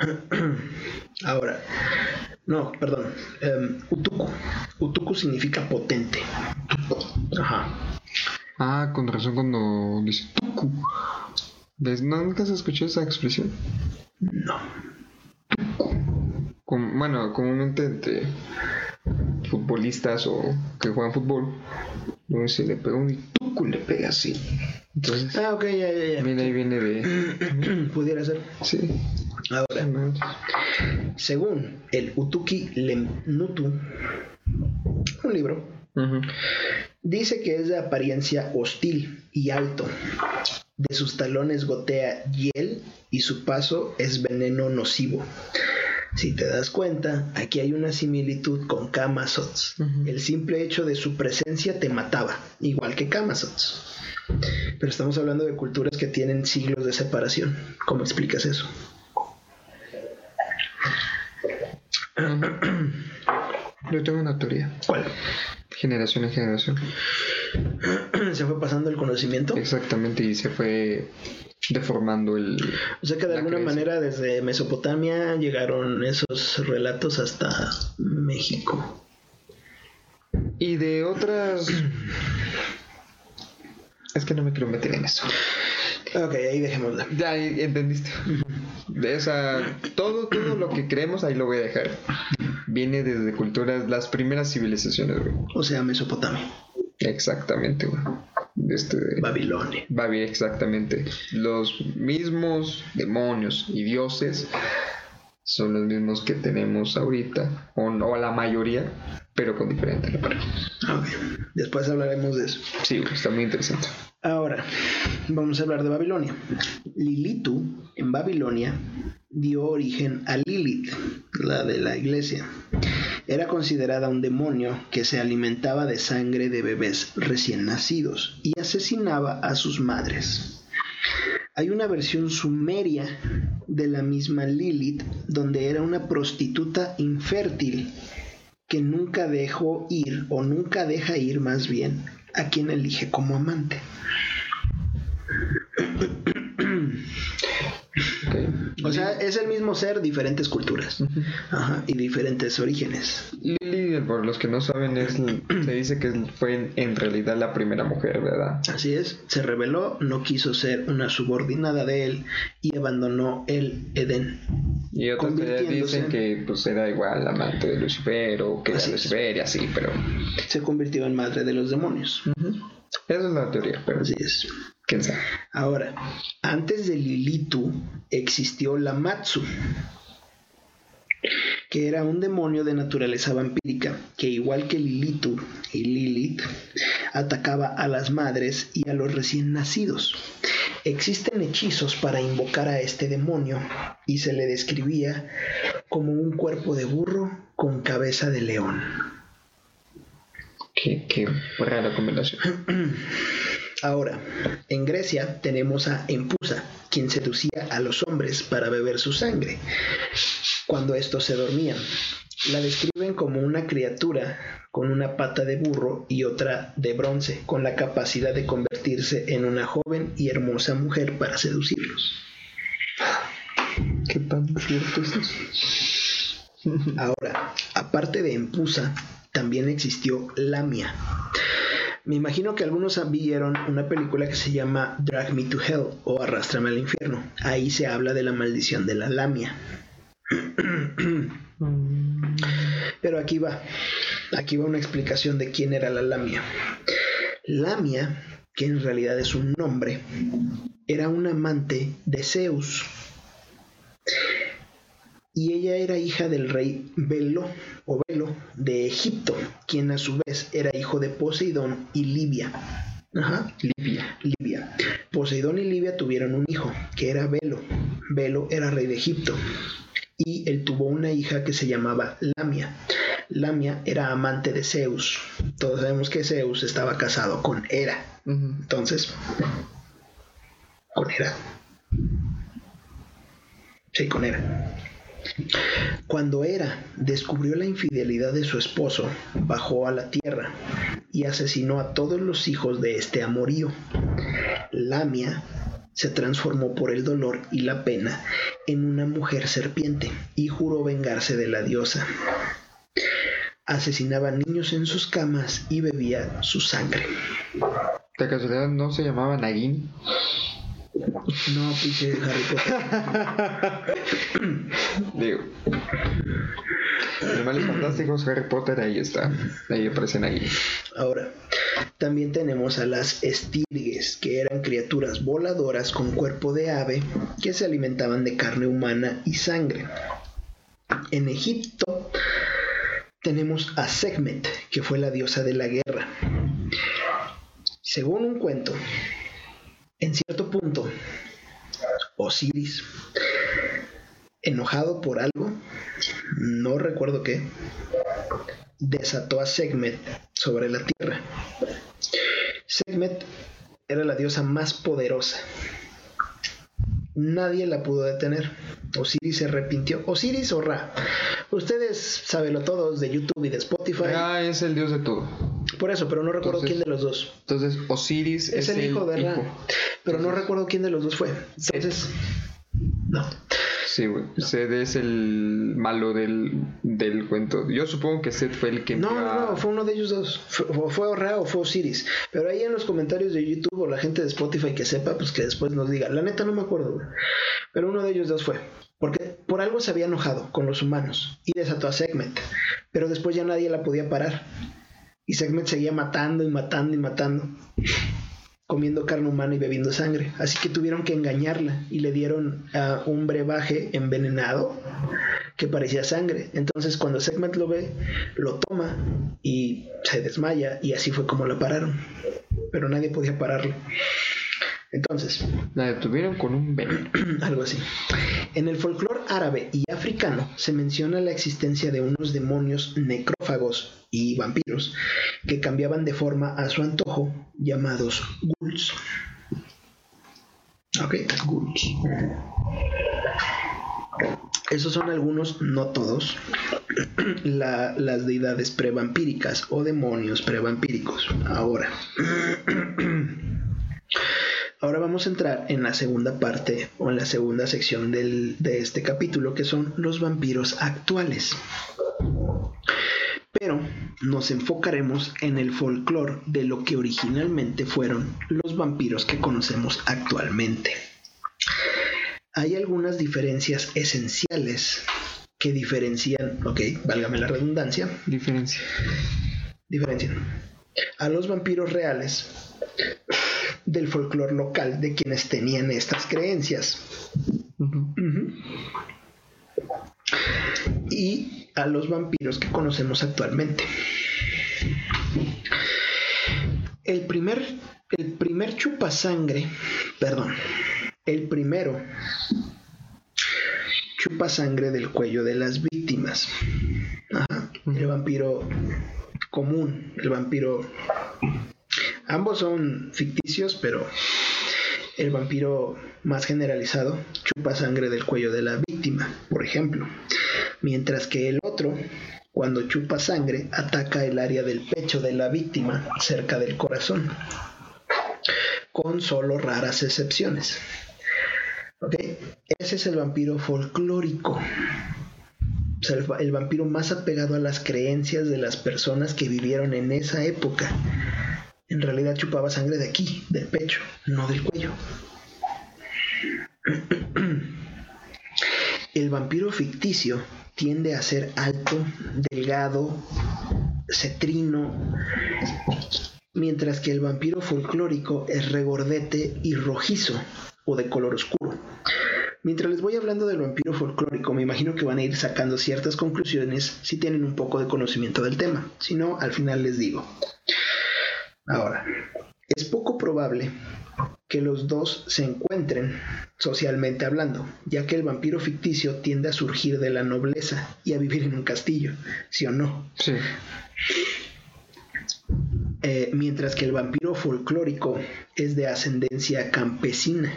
<clears throat> Ahora, no, perdón. em, Utuku. Utuku significa potente. Ajá. Ah, con razón cuando dice Tuku. ¿Ves? ¿No, ¿Nunca se escuchó esa expresión? No. Com- bueno, comúnmente entre futbolistas o que juegan fútbol, luego si le pega un tucu, le pega así. Entonces, Ah, ok, ya, ya, ya. mira, ahí viene de. <clears throat> Pudiera ser. Sí. Ahora, según el Utuki Lemnutu, un libro, dice que es de apariencia hostil y alto. De sus talones gotea hiel y su paso es veneno nocivo. Si te das cuenta, aquí hay una similitud con Kamazots. El simple hecho de su presencia te mataba, igual que Kamazots. Pero estamos hablando de culturas que tienen siglos de separación. ¿Cómo explicas eso? Yo tengo una teoría. ¿Cuál? Generación en generación. <clears throat> se fue pasando el conocimiento. Exactamente, y se fue deformando el. O sea que de alguna creencia. manera desde Mesopotamia llegaron esos relatos hasta México. Y de otras. <clears throat> Es que no me quiero meter en eso. Ok, ahí dejémosla. Ya entendiste. De esa. Todo, todo lo que creemos, ahí lo voy a dejar. Viene desde culturas, las primeras civilizaciones, güey. O sea, Mesopotamia, Exactamente, güey. Este. Babilonia. Babi, exactamente. Los mismos demonios y dioses son los mismos que tenemos ahorita, o, no, la mayoría, pero con diferente reparo. Ok, después hablaremos de eso. Sí, está muy interesante. Ahora, vamos a hablar de Babilonia. Lilitu, en Babilonia, dio origen a Lilith, la de la iglesia. Era considerada un demonio que se alimentaba de sangre de bebés recién nacidos y asesinaba a sus madres. Hay una versión sumeria de la misma Lilith donde era una prostituta infértil que nunca dejó ir o nunca deja ir más bien a quien elige como amante. O sea, es el mismo ser, diferentes culturas. Ajá, y diferentes orígenes. Lily, por los que no saben, es, <clears throat> se dice que fue en, realidad la primera mujer, ¿verdad? Así es, se rebeló, no quiso ser una subordinada de él y abandonó el Edén. Y otros que Convirtiéndose. dicen que pues era igual amante de Lucifer o que era Así es. Lucifer y así, pero Se convirtió en madre de los demonios. esa es la teoría, pero Así es. ¿Quién sabe? Ahora, antes de Lilitu existió la Matsu, que era un demonio de naturaleza vampírica, que igual que Lilitu y Lilith, atacaba a las madres y a los recién nacidos. Existen hechizos para invocar a este demonio y se le describía como un cuerpo de burro con cabeza de león. Qué, qué rara combinación. <clears throat> Ahora, en Grecia tenemos a Empusa, quien seducía a los hombres para beber su sangre cuando estos se dormían. La describen como una criatura con una pata de burro y otra de bronce, con la capacidad de convertirse en una joven y hermosa mujer para seducirlos. Qué tan cierto es eso. Ahora, aparte de Empusa, también existió Lamia. Me imagino que algunos vieron una película que se llama Drag Me to Hell o Arrástrame al infierno. Ahí se habla de la maldición de la Lamia. Pero aquí va, aquí va una explicación de quién era la Lamia. Lamia, que en realidad es un nombre, era un amante de Zeus. Y ella era hija del rey Belo o Belo de Egipto, quien a su vez era hijo de Poseidón y Libia. Ajá, Libia, Libia. Poseidón y Libia tuvieron un hijo, que era Belo. Belo era rey de Egipto y él tuvo una hija que se llamaba Lamia. Lamia era amante de Zeus. Todos sabemos que Zeus estaba casado con Hera. Entonces, con Hera. Sí, con Hera. Cuando Hera descubrió la infidelidad de su esposo, bajó a la tierra y asesinó a todos los hijos de este amorío. Lamia se transformó por el dolor y la pena en una mujer serpiente y juró vengarse de la diosa. Asesinaba niños en sus camas y bebía su sangre. ¿De casualidad no se llamaba Nagin? No, pinche Harry Potter. Digo. Animales fantásticos, Harry Potter, ahí está. Ahí aparecen ahí. Ahora, también tenemos a las estirgues, que eran criaturas voladoras con cuerpo de ave que se alimentaban de carne humana y sangre. En Egipto tenemos a Sekhmet, que fue la diosa de la guerra. Según un cuento, en cierto punto, Osiris, enojado por algo, no recuerdo qué, desató a Sekhmet sobre la tierra. Sekhmet era la diosa más poderosa. Nadie la pudo detener. Osiris se arrepintió. Osiris o Ra. Ustedes sabenlo todos de YouTube y de Spotify. Ra es el dios de todo. Por eso, pero no recuerdo quién de los dos. Entonces, Osiris es, el, hijo de Ra. Pero no recuerdo quién de los dos fue. Entonces, no. Sí, güey. Es el malo del, del, cuento. Yo supongo que Seth fue el que... No, no, no, fue uno de ellos dos. Fue, fue o fue Osiris. Pero ahí en los comentarios de YouTube o la gente de Spotify que sepa, pues que después nos diga. La neta no me acuerdo, güey. Pero uno de ellos dos fue. Porque por algo se había enojado con los humanos y desató a Segment. Pero después ya nadie la podía parar. Y Segment seguía matando y matando y matando comiendo carne humana y bebiendo sangre. Así que tuvieron que engañarla y le dieron a un brebaje envenenado que parecía sangre. Entonces cuando Segment lo ve, lo toma y se desmaya y así fue como la pararon. Pero nadie podía pararlo. Entonces. La detuvieron con un veneno. <clears throat> Algo así. En el folclore árabe y africano se menciona la existencia de unos demonios necrófagos y vampiros que cambiaban de forma a su antojo, llamados ghouls. Ok, ghouls. Esos son algunos, no todos, <clears throat> las deidades prevampíricas o demonios prevampíricos. Ahora. <clears throat> Ahora vamos a entrar en la segunda parte o en la segunda sección de este capítulo que son los vampiros actuales. Pero nos enfocaremos en el folclore de lo que originalmente fueron los vampiros que conocemos actualmente. Hay algunas diferencias esenciales que diferencian, ok, válgame la redundancia. Diferencia. Diferencian a los vampiros reales del folclore local de quienes tenían estas creencias. Y a los vampiros que conocemos actualmente. El primer, el primer chupasangre, perdón, el primero chupasangre del cuello de las víctimas. Ajá, el vampiro común, el vampiro... Ambos son ficticios, pero el vampiro más generalizado chupa sangre del cuello de la víctima, por ejemplo. Mientras que el otro, cuando chupa sangre, ataca el área del pecho de la víctima, cerca del corazón. Con solo raras excepciones. Ese es el vampiro folclórico. O sea, el vampiro más apegado a las creencias de las personas que vivieron en esa época. En realidad chupaba sangre de aquí, del pecho, no del cuello. <clears throat> El vampiro ficticio tiende a ser alto, delgado, cetrino, mientras que el vampiro folclórico es regordete y rojizo o de color oscuro. Mientras les voy hablando del vampiro folclórico, me imagino que van a ir sacando ciertas conclusiones si tienen un poco de conocimiento del tema. Si no, al final les digo. Ahora, es poco probable que los dos se encuentren socialmente hablando, ya que el vampiro ficticio tiende a surgir de la nobleza y a vivir en un castillo, ¿sí o no? Sí. Eh, mientras que el vampiro folclórico es de ascendencia campesina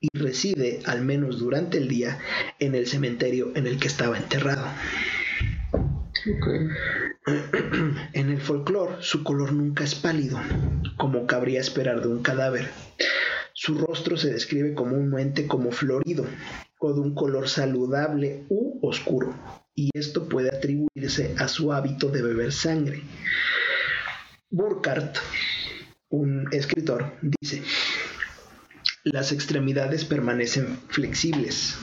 y reside, al menos durante el día, en el cementerio en el que estaba enterrado. <clears throat> En el folclore, su color nunca es pálido, como cabría esperar de un cadáver. Su rostro se describe comúnmente como florido o de un color saludable u oscuro, y esto puede atribuirse a su hábito de beber sangre. Burkhardt, un escritor, dice, las extremidades permanecen flexibles,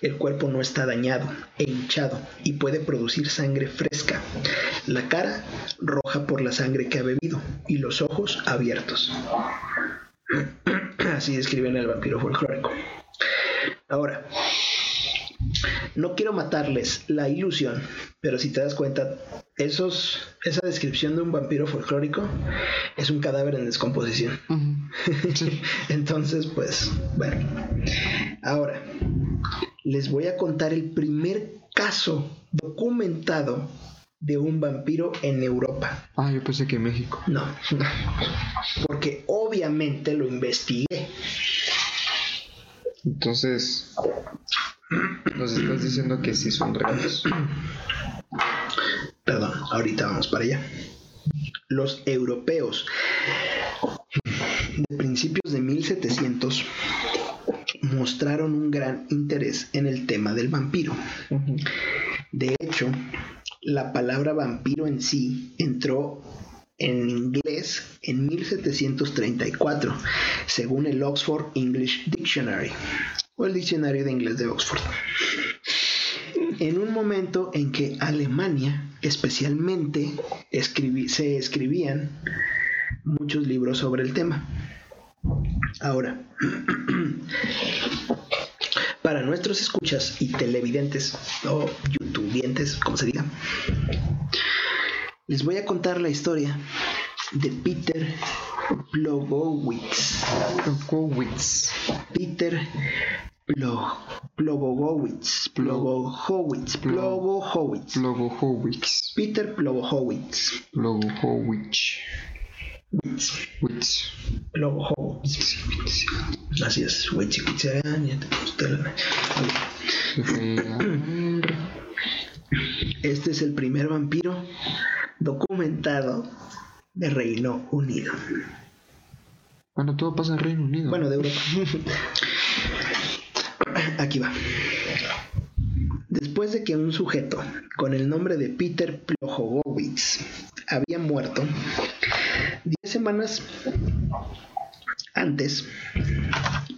el cuerpo no está dañado e hinchado y puede producir sangre fresca, la cara roja por la sangre que ha bebido y los ojos abiertos. <clears throat> Así describen el vampiro folclórico. Ahora, no quiero matarles la ilusión, pero si te das cuenta, esos, esa descripción de un vampiro folclórico es un cadáver en descomposición. <laughs> Entonces, pues, bueno. Ahora, les voy a contar el primer caso documentado de un vampiro en Europa. Ah, yo pensé que en México. No, porque obviamente lo investigué. Entonces, nos estás diciendo que sí son reales. Perdón, ahorita vamos para allá. Los europeos de principios de 1700 mostraron un gran interés en el tema del vampiro. De hecho, la palabra vampiro en sí entró en inglés en 1734, según el Oxford English Dictionary o el diccionario de inglés de Oxford. En un momento en que Alemania, especialmente, se escribían muchos libros sobre el tema. Ahora, <clears throat> para nuestros escuchas y televidentes o youtubientes, como se diga, les voy a contar la historia de Peter Blogowitz. Kowitz. Peter Plo- Blogowitz. Blogowitz. Blogowitz. Peter Blogowitz. Witz. Witz. Blogowitz. Así es. Witz, witz, ya te puse la- Este es el primer vampiro documentado de Reino Unido. Bueno, todo pasa en Reino Unido. Bueno, de Europa. Aquí va. Después de que un sujeto con el nombre de Peter Plojogowicz había muerto, diez semanas antes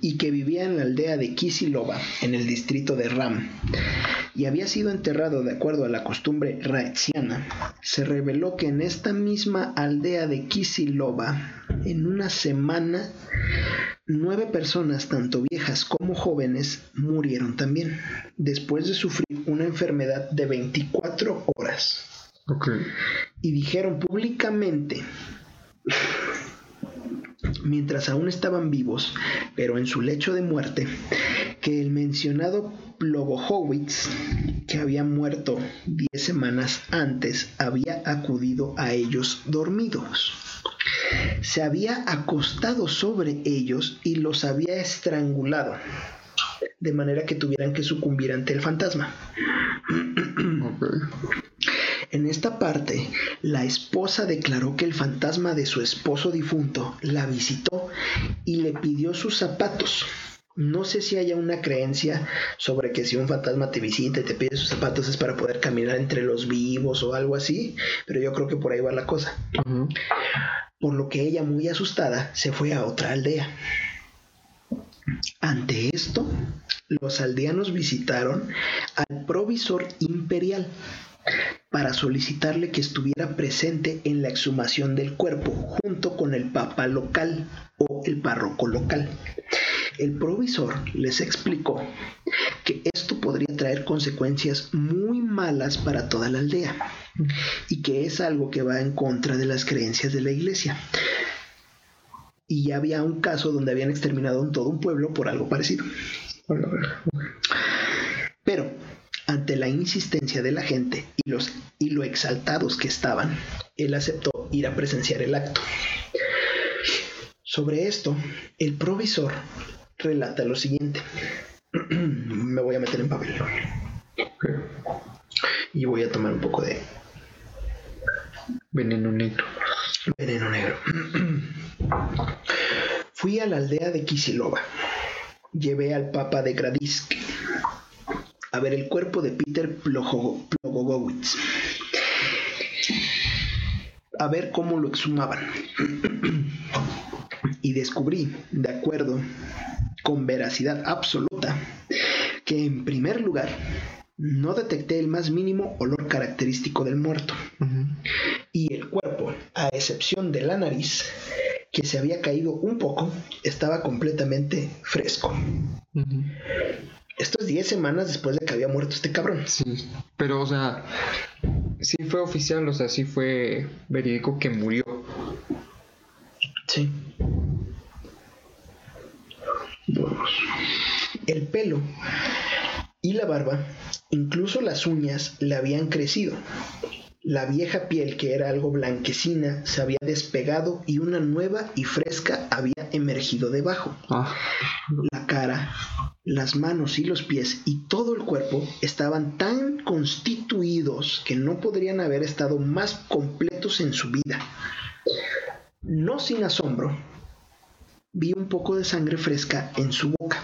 y que vivía en la aldea de Kisilova, en el distrito de Ram, y había sido enterrado de acuerdo a la costumbre raetziana, se reveló que en esta misma aldea de Kisilova, en una semana, nueve personas, tanto viejas como jóvenes, murieron también, después de sufrir una enfermedad de 24 horas. Y dijeron públicamente mientras aún estaban vivos, pero en su lecho de muerte, que el mencionado Plogohowitz, que había muerto diez semanas antes, había acudido a ellos dormidos. Se había acostado sobre ellos y los había estrangulado, de manera que tuvieran que sucumbir ante el fantasma. En esta parte, la esposa declaró que el fantasma de su esposo difunto la visitó y le pidió sus zapatos. No sé si haya una creencia sobre que si un fantasma te visita y te pide sus zapatos es para poder caminar entre los vivos o algo así, pero yo creo que por ahí va la cosa. Por lo que ella, muy asustada, se fue a otra aldea. Ante esto, los aldeanos visitaron al provisor imperial para solicitarle que estuviera presente en la exhumación del cuerpo junto con el papa local o el párroco local. El provisor les explicó que esto podría traer consecuencias muy malas para toda la aldea y que es algo que va en contra de las creencias de la iglesia. Y ya había un caso donde habían exterminado todo un pueblo por algo parecido. Ante la insistencia de la gente y, los, y lo exaltados que estaban, él aceptó ir a presenciar el acto. Sobre esto, el provisor relata lo siguiente. <clears throat> Me voy a meter en papel. Y voy a tomar un poco de veneno negro. Veneno negro. <clears throat> Fui a la aldea de Kisilova. Llevé al papa de Gradisk a ver el cuerpo de Peter Plogogowicz. A ver cómo lo exhumaban. y descubrí, de acuerdo, con veracidad absoluta, que en primer lugar no detecté el más mínimo olor característico del muerto. Y el cuerpo, a excepción de la nariz, que se había caído un poco, estaba completamente fresco. Esto es 10 semanas después de que había muerto este cabrón. Sí, pero o sea, sí fue oficial, o sea, sí fue verídico que murió. Sí. El pelo y la barba, incluso las uñas, le habían crecido. La vieja piel, que era algo blanquecina, se había despegado y una nueva y fresca había emergido debajo. Ah. La cara, las manos y los pies y todo el cuerpo estaban tan constituidos que no podrían haber estado más completos en su vida. No sin asombro, vi un poco de sangre fresca en su boca,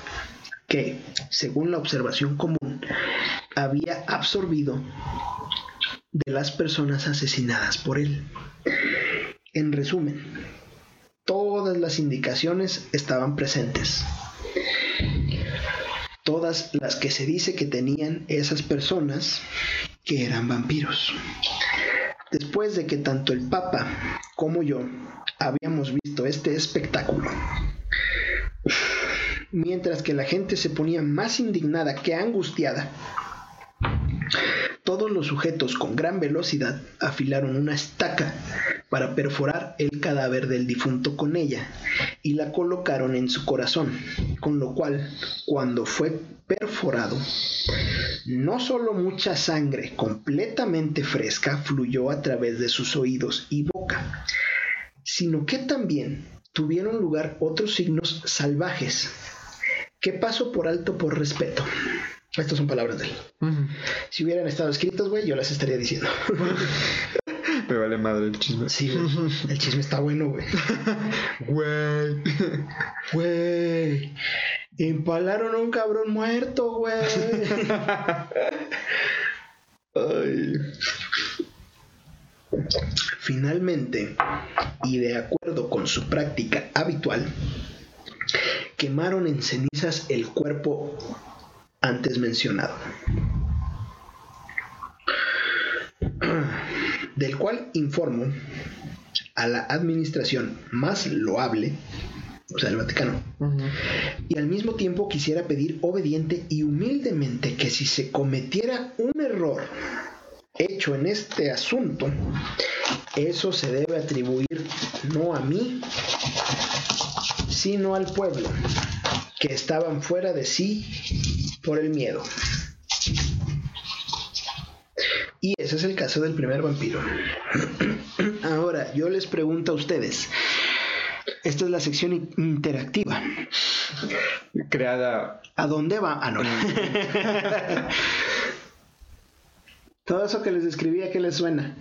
que, según la observación común, había absorbido de las personas asesinadas por él. En resumen, todas las indicaciones estaban presentes. Todas las que se dice que tenían esas personas que eran vampiros. Después de que tanto el Papa como yo habíamos visto este espectáculo, mientras que la gente se ponía más indignada que angustiada, todos los sujetos con gran velocidad afilaron una estaca para perforar el cadáver del difunto con ella y la colocaron en su corazón, con lo cual, cuando fue perforado, no solo mucha sangre completamente fresca fluyó a través de sus oídos y boca, sino que también tuvieron lugar otros signos salvajes que paso por alto por respeto. Estas son palabras de él. Si hubieran estado escritos, güey, yo las estaría diciendo. <laughs> Me vale madre el chisme. Sí, el chisme está bueno, güey. <laughs> Güey. <laughs> Güey. Empalaron a un cabrón muerto, güey. Ay. Finalmente, y de acuerdo con su práctica habitual, quemaron en cenizas el cuerpo antes mencionado, del cual informo a la administración más loable, o sea, el Vaticano, y al mismo tiempo quisiera pedir obediente y humildemente que si se cometiera un error hecho en este asunto, eso se debe atribuir no a mí, sino al pueblo, que estaban fuera de sí por el miedo. Y ese es el caso del primer vampiro. <clears throat> Ahora, yo les pregunto a ustedes, esta es la sección interactiva. Creada. ¿A dónde va? Ah, no. <laughs> <laughs> Todo eso que les describí, ¿a qué les suena?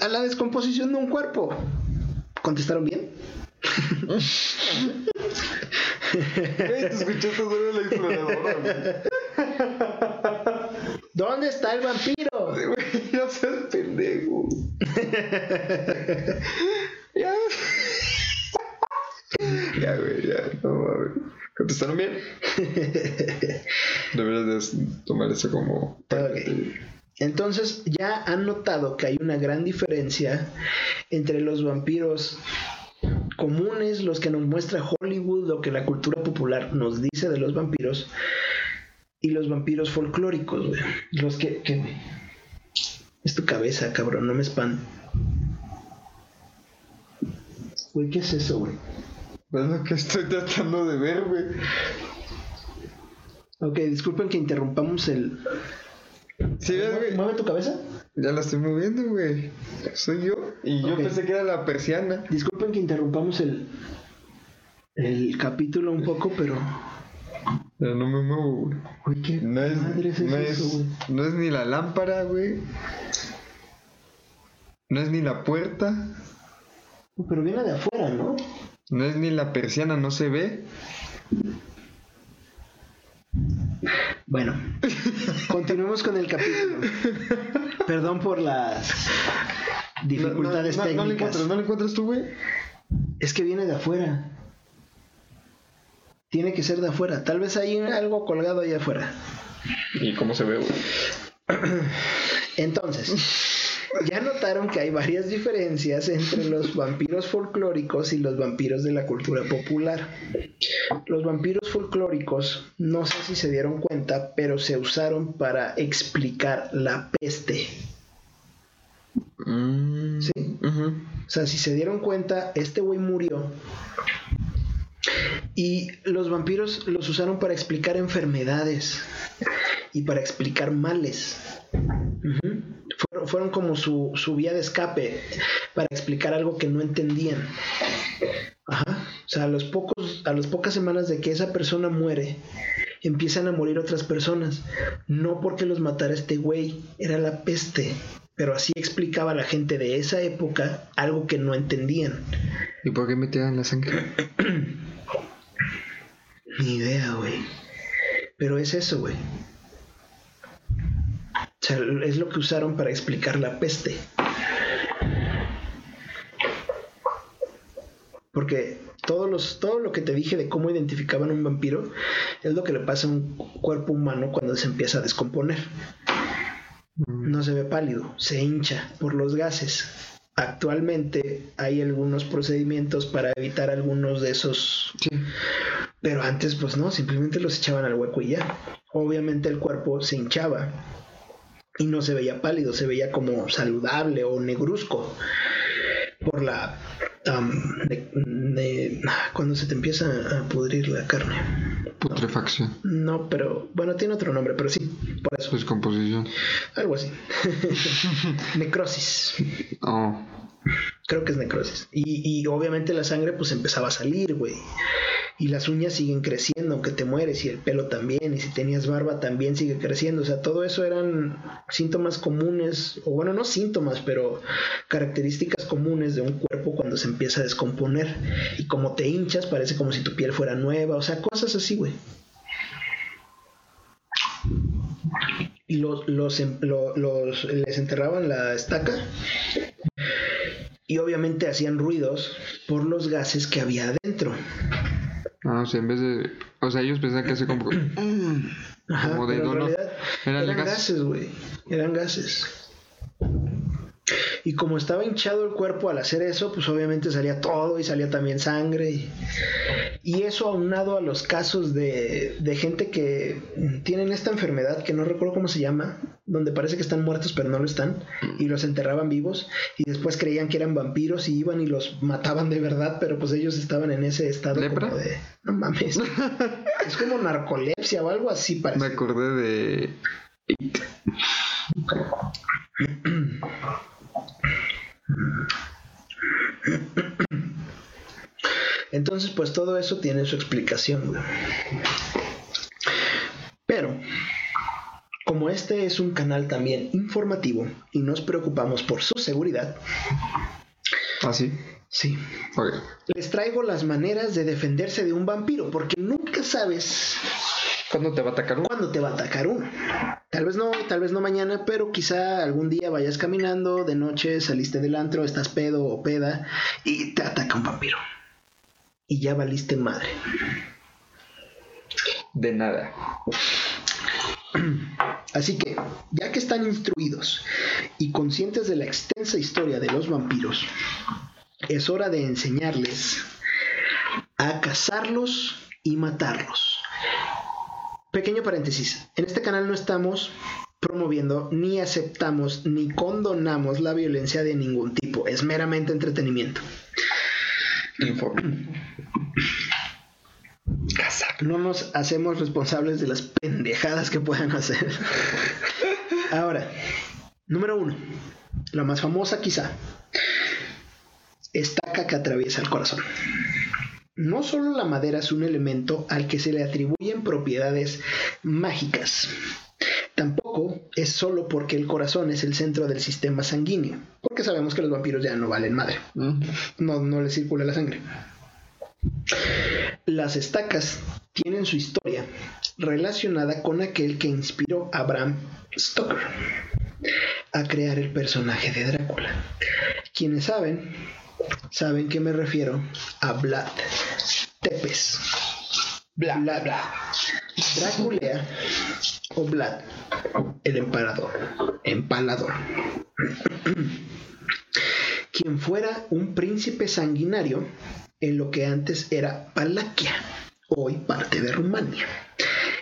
A la descomposición de un cuerpo. ¿Contestaron bien? te escuchaste solo la exploradora, ¿Dónde está el vampiro? no seas pendejo. ya. ya, güey, ya. No mames. ¿Contestaron bien? <laughs> Deberías tomar eso como... Okay. Entonces ya han notado que hay una gran diferencia entre los vampiros comunes, los que nos muestra Hollywood, lo que la cultura popular nos dice de los vampiros, y los vampiros folclóricos, güey. Los que, que... Es tu cabeza, cabrón, no me espan. Güey, ¿qué es eso, güey? Es lo que estoy tratando de ver, güey. Ok, disculpen que interrumpamos el. ¿Sí? ¿Mueve tu cabeza? Ya la estoy moviendo, güey. Soy yo. Y yo pensé que era la persiana. Disculpen que interrumpamos el. El capítulo un poco, pero. Pero no me muevo, güey. Güey, ¿qué no es, madre es no, eso, es, güey? no es ni la lámpara, güey. No es ni la puerta. Pero viene de afuera, ¿no? No es ni la persiana, no se ve. Bueno, continuemos con el capítulo. Perdón por las dificultades no, no, no, no le técnicas. encuentras, ¿no le encuentras tú, güey? Es que viene de afuera. Tiene que ser de afuera. Tal vez hay algo colgado ahí afuera. ¿Y cómo se ve, güey? Entonces, ya notaron que hay varias diferencias entre los vampiros folclóricos y los vampiros de la cultura popular. Los vampiros folclóricos, no sé si se dieron cuenta, pero se usaron para explicar la peste. Mm, Sí. O sea, si se dieron cuenta, este güey murió. Y los vampiros los usaron para explicar enfermedades y para explicar males. Ujú. Fueron, fueron como su, su vía de escape para explicar algo que no entendían. Ajá. O sea, a los pocos, a las pocas semanas de que esa persona muere, empiezan a morir otras personas. No porque los matara este güey, era la peste. Pero así explicaba a la gente de esa época algo que no entendían. ¿Y por qué metían la sangre? Ni idea, güey. Pero es eso, güey. O sea, es lo que usaron para explicar la peste. Porque todos los, todo lo que te dije de cómo identificaban un vampiro es lo que le pasa a un cuerpo humano cuando se empieza a descomponer. No se ve pálido, se hincha por los gases. Actualmente hay algunos procedimientos para evitar algunos de esos Sí. pero antes, pues no, simplemente los echaban al hueco y ya. Obviamente el cuerpo se hinchaba y no se veía pálido, se veía como saludable o negruzco por la. am, de- de- cuando se te empieza a pudrir la carne. Putrefacción. No, pero bueno, tiene otro nombre, pero sí, por eso, Descomposición. algo así. <laughs> Necrosis. Oh. Creo que es necrosis. Y, y obviamente la sangre pues empezaba a salir, güey. Y las uñas siguen creciendo aunque te mueres y el pelo también. Y si tenías barba también sigue creciendo. O sea, todo eso eran síntomas comunes, o bueno, no síntomas, pero características comunes de un cuerpo cuando se empieza a descomponer. Y como te hinchas parece como si tu piel fuera nueva. O sea, cosas así, güey. Y los, los, em- lo- los- les enterraban la estaca y obviamente hacían ruidos por los gases que había adentro. Ah, o sea, en vez de. O sea, ellos pensaban que hacía como. <clears throat> Ajá, Como de dolor. realidad Eran eran gases, güey. Eran gases. Y como estaba hinchado el cuerpo al hacer eso, pues obviamente salía todo y salía también sangre. Y, y eso aunado a los casos de, de gente que tienen esta enfermedad que no recuerdo cómo se llama, donde parece que están muertos pero no lo están, y los enterraban vivos y después creían que eran vampiros y iban y los mataban de verdad, pero pues ellos estaban en ese estado ¿Lepra? como de... No mames. <laughs> es como narcolepsia o algo así parece. Me acordé de. <clears throat> Entonces, pues todo eso tiene su explicación, güey. Pero, como este es un canal también informativo y nos preocupamos por su seguridad, Ah, sí. sí, Ok. les traigo las maneras de defenderse de un vampiro, porque nunca sabes ¿Cuándo te va a atacar uno? cuándo te va a atacar uno. Tal vez no, tal vez no mañana, pero quizá algún día vayas caminando, de noche saliste del antro, estás pedo o peda y te ataca un vampiro. Y ya valiste madre. De nada. <clears throat> Así que, ya que están instruidos y conscientes de la extensa historia de los vampiros, es hora de enseñarles a cazarlos y matarlos. Pequeño paréntesis, en este canal no estamos promoviendo ni aceptamos ni condonamos la violencia de ningún tipo, es meramente entretenimiento. No nos hacemos responsables de las pendejadas que puedan hacer. Ahora, número uno, la más famosa quizá, estaca que atraviesa el corazón. No solo la madera es un elemento al que se le atribuyen propiedades mágicas, tampoco es solo porque el corazón es el centro del sistema sanguíneo, porque sabemos que los vampiros ya no valen madre, no, no les circula la sangre. Las estacas tienen su historia relacionada con aquel que inspiró a Bram Stoker a crear el personaje de Drácula. Quienes saben, saben que me refiero a Vlad Tepes. Bla, Vlad Drácula o Vlad, el empalador. Empalador. <clears throat> Quien fuera un príncipe sanguinario en lo que antes era Valaquia, hoy parte de Rumania.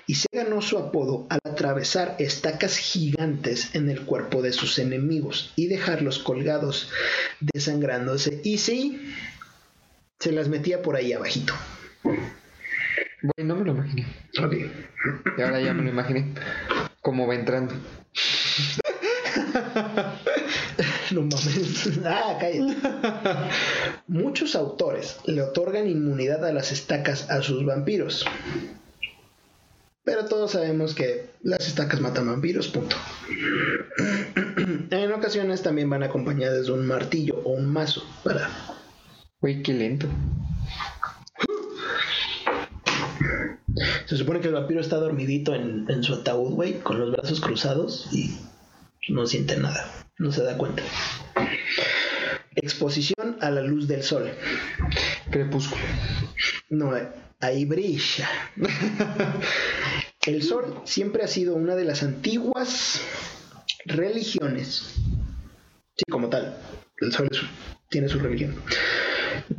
Y se ganó su apodo al atravesar estacas gigantes en el cuerpo de sus enemigos y dejarlos colgados, desangrándose. Y sí, se las metía por ahí abajito. Güey, no me lo imaginé. Ok. Y ahora ya me lo imaginé. Cómo va entrando. <laughs> No mames. Ah, cállate. Muchos autores le otorgan inmunidad a las estacas a sus vampiros. Pero todos sabemos que las estacas matan vampiros, punto. <clears throat> En ocasiones también van acompañadas de un martillo o un mazo para... Güey, qué lento. Se supone que el vampiro está dormidito en, en su ataúd, güey, con los brazos cruzados y no siente nada, no se da cuenta. Exposición a la luz del sol. Crepúsculo. No, eh, ahí brilla. El sol siempre ha sido una de las antiguas religiones. Sí, como tal. El sol tiene su religión.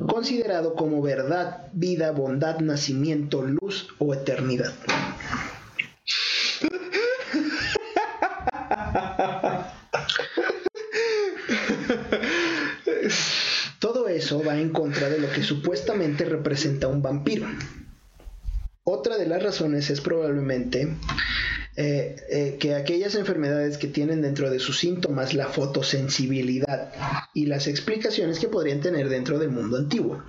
Considerado como verdad, vida, bondad, nacimiento, luz o eternidad. Todo eso va en contra de lo que supuestamente representa un vampiro. Otra de las razones es probablemente eh, eh, que aquellas enfermedades que tienen dentro de sus síntomas la fotosensibilidad y las explicaciones que podrían tener dentro del mundo antiguo.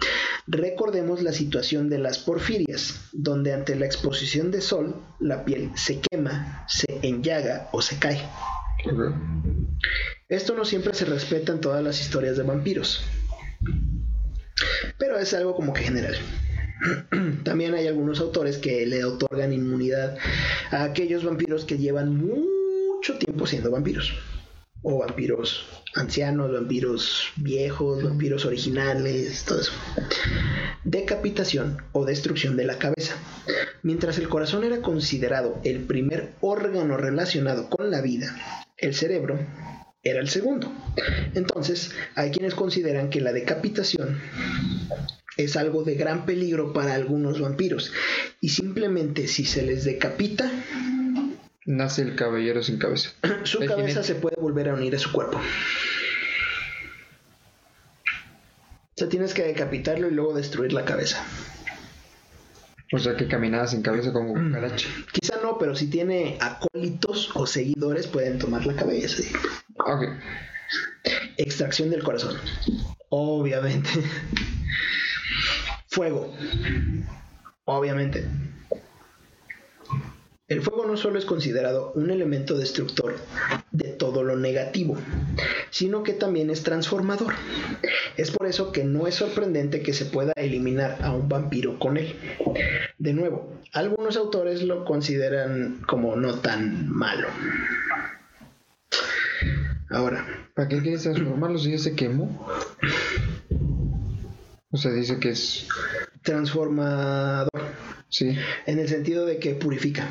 Recordemos la situación de las porfirias, donde ante la exposición de sol la piel se quema, se enllaga o se cae. Esto no siempre se respeta en todas las historias de vampiros. Pero es algo como que general. <clears throat> También hay algunos autores que le otorgan inmunidad a aquellos vampiros que llevan mucho tiempo siendo vampiros. O vampiros ancianos, vampiros viejos, vampiros originales, todo eso. Decapitación o destrucción de la cabeza. Mientras el corazón era considerado el primer órgano relacionado con la vida, el cerebro era el segundo. Entonces, hay quienes consideran que la decapitación es algo de gran peligro para algunos vampiros y simplemente si se les decapita nace el caballero sin cabeza. <clears throat> su cabeza se puede volver a unir a su cuerpo. O sea, tienes que decapitarlo y luego destruir la cabeza. O sea, que caminaba sin cabeza como cucaracha. Quizá no, pero si tiene acólitos o seguidores pueden tomar la cabeza. Ok. Extracción del corazón. Obviamente. <laughs> Fuego. Obviamente. El fuego no solo es considerado un elemento destructor de todo lo negativo, sino que también es transformador. Es por eso que no es sorprendente que se pueda eliminar a un vampiro con él. De nuevo, algunos autores lo consideran como no tan malo. Ahora, ¿para qué quieres transformarlo si ya se quemó? O sea, dice que es transformador. Sí. En el sentido de que purifica.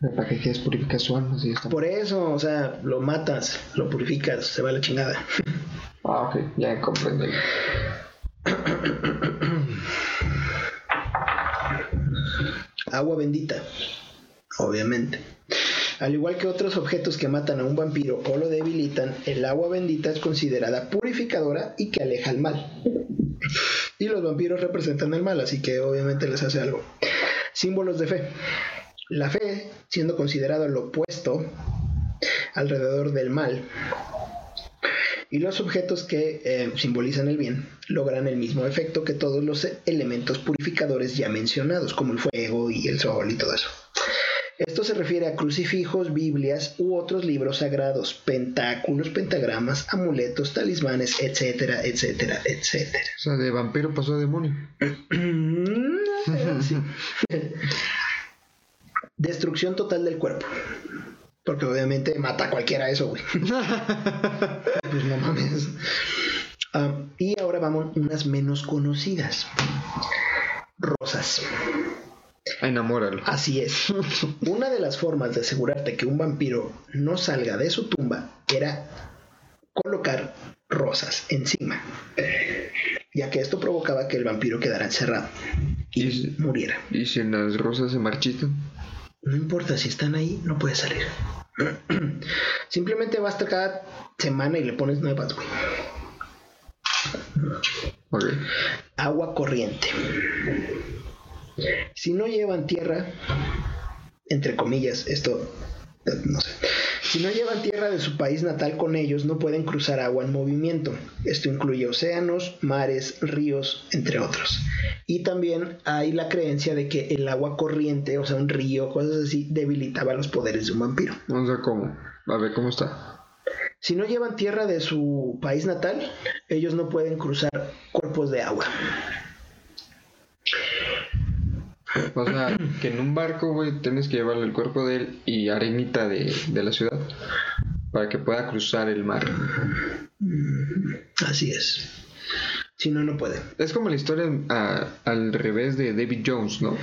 ¿Para qué quieres purificar su alma? Si Por eso, o sea, lo matas, lo purificas, se va a la chingada. <laughs> Ah, ok, ya comprendo. Agua bendita, obviamente. Al igual que otros objetos que matan a un vampiro o lo debilitan, el agua bendita es considerada purificadora y que aleja el mal. Y los vampiros representan el mal, así que obviamente les hace algo. Símbolos de fe. La fe, siendo considerado lo opuesto alrededor del mal, y los objetos que eh, simbolizan el bien logran el mismo efecto que todos los elementos purificadores ya mencionados, como el fuego y el sol y todo eso. Esto se refiere a crucifijos, Biblias u otros libros sagrados, pentáculos, pentagramas, amuletos, talismanes, etcétera, etcétera, etcétera. O sea, de vampiro pasó a demonio. <clears throat> Destrucción total del cuerpo. Porque obviamente mata a cualquiera eso, güey. <laughs> pues no mames. Ah, y ahora vamos unas menos conocidas. Rosas. Enamóralo. Así es. <laughs> Una de las formas de asegurarte que un vampiro no salga de su tumba era colocar rosas encima, ya que esto provocaba que el vampiro quedara encerrado y, muriera. ¿Y si las rosas se marchitan? No importa, si están ahí, no puede salir. <clears throat> Simplemente basta cada semana y le pones nuevas, güey. Agua corriente. Si no llevan tierra, entre comillas, esto no sé. Si no llevan tierra de su país natal con ellos, no pueden cruzar agua en movimiento. Esto incluye océanos, mares, ríos, entre otros. Y también hay la creencia de que el agua corriente, o sea, un río, cosas así, debilitaba los poderes de un vampiro. O sea, ¿cómo? A ver, ¿cómo está? Si no llevan tierra de su país natal, ellos no pueden cruzar cuerpos de agua. O sea, que en un barco, güey, tienes que llevarle el cuerpo de él y arenita de, la ciudad para que pueda cruzar el mar. Así es. Si no, no puede. Es como la historia al revés de David Jones, ¿no?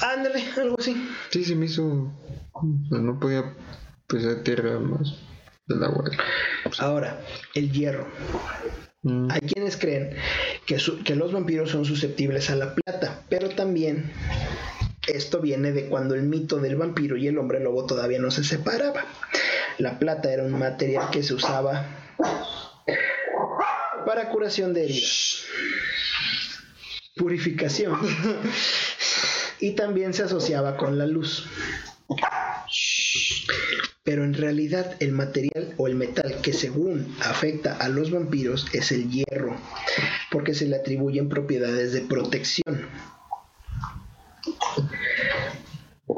Ándale, algo así. Sí, se me hizo. no podía pisar tierra más del agua. Ahora, el hierro. Mm. Hay quienes creen que, que los vampiros son susceptibles a la plata, pero también esto viene de cuando el mito del vampiro y el hombre lobo todavía no se separaba. La plata era un material que se usaba para curación de heridas, purificación <laughs> y también se asociaba con la luz pero en realidad el material o el metal que según afecta a los vampiros es el hierro, porque se le atribuyen propiedades de protección.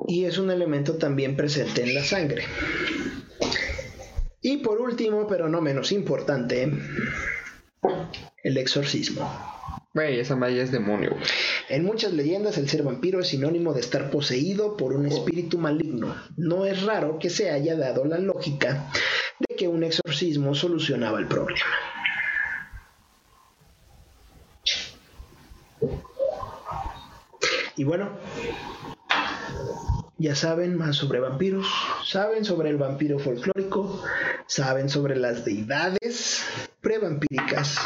Y es un elemento también presente en la sangre. Y por último, pero no menos importante, el exorcismo. Güey, esa malla es demonio. En muchas leyendas el ser vampiro es sinónimo de estar poseído por un espíritu maligno. No es raro que se haya dado la lógica de que un exorcismo solucionaba el problema. Y bueno, ya saben más sobre vampiros, saben sobre el vampiro folclórico, saben sobre las deidades prevampíricas,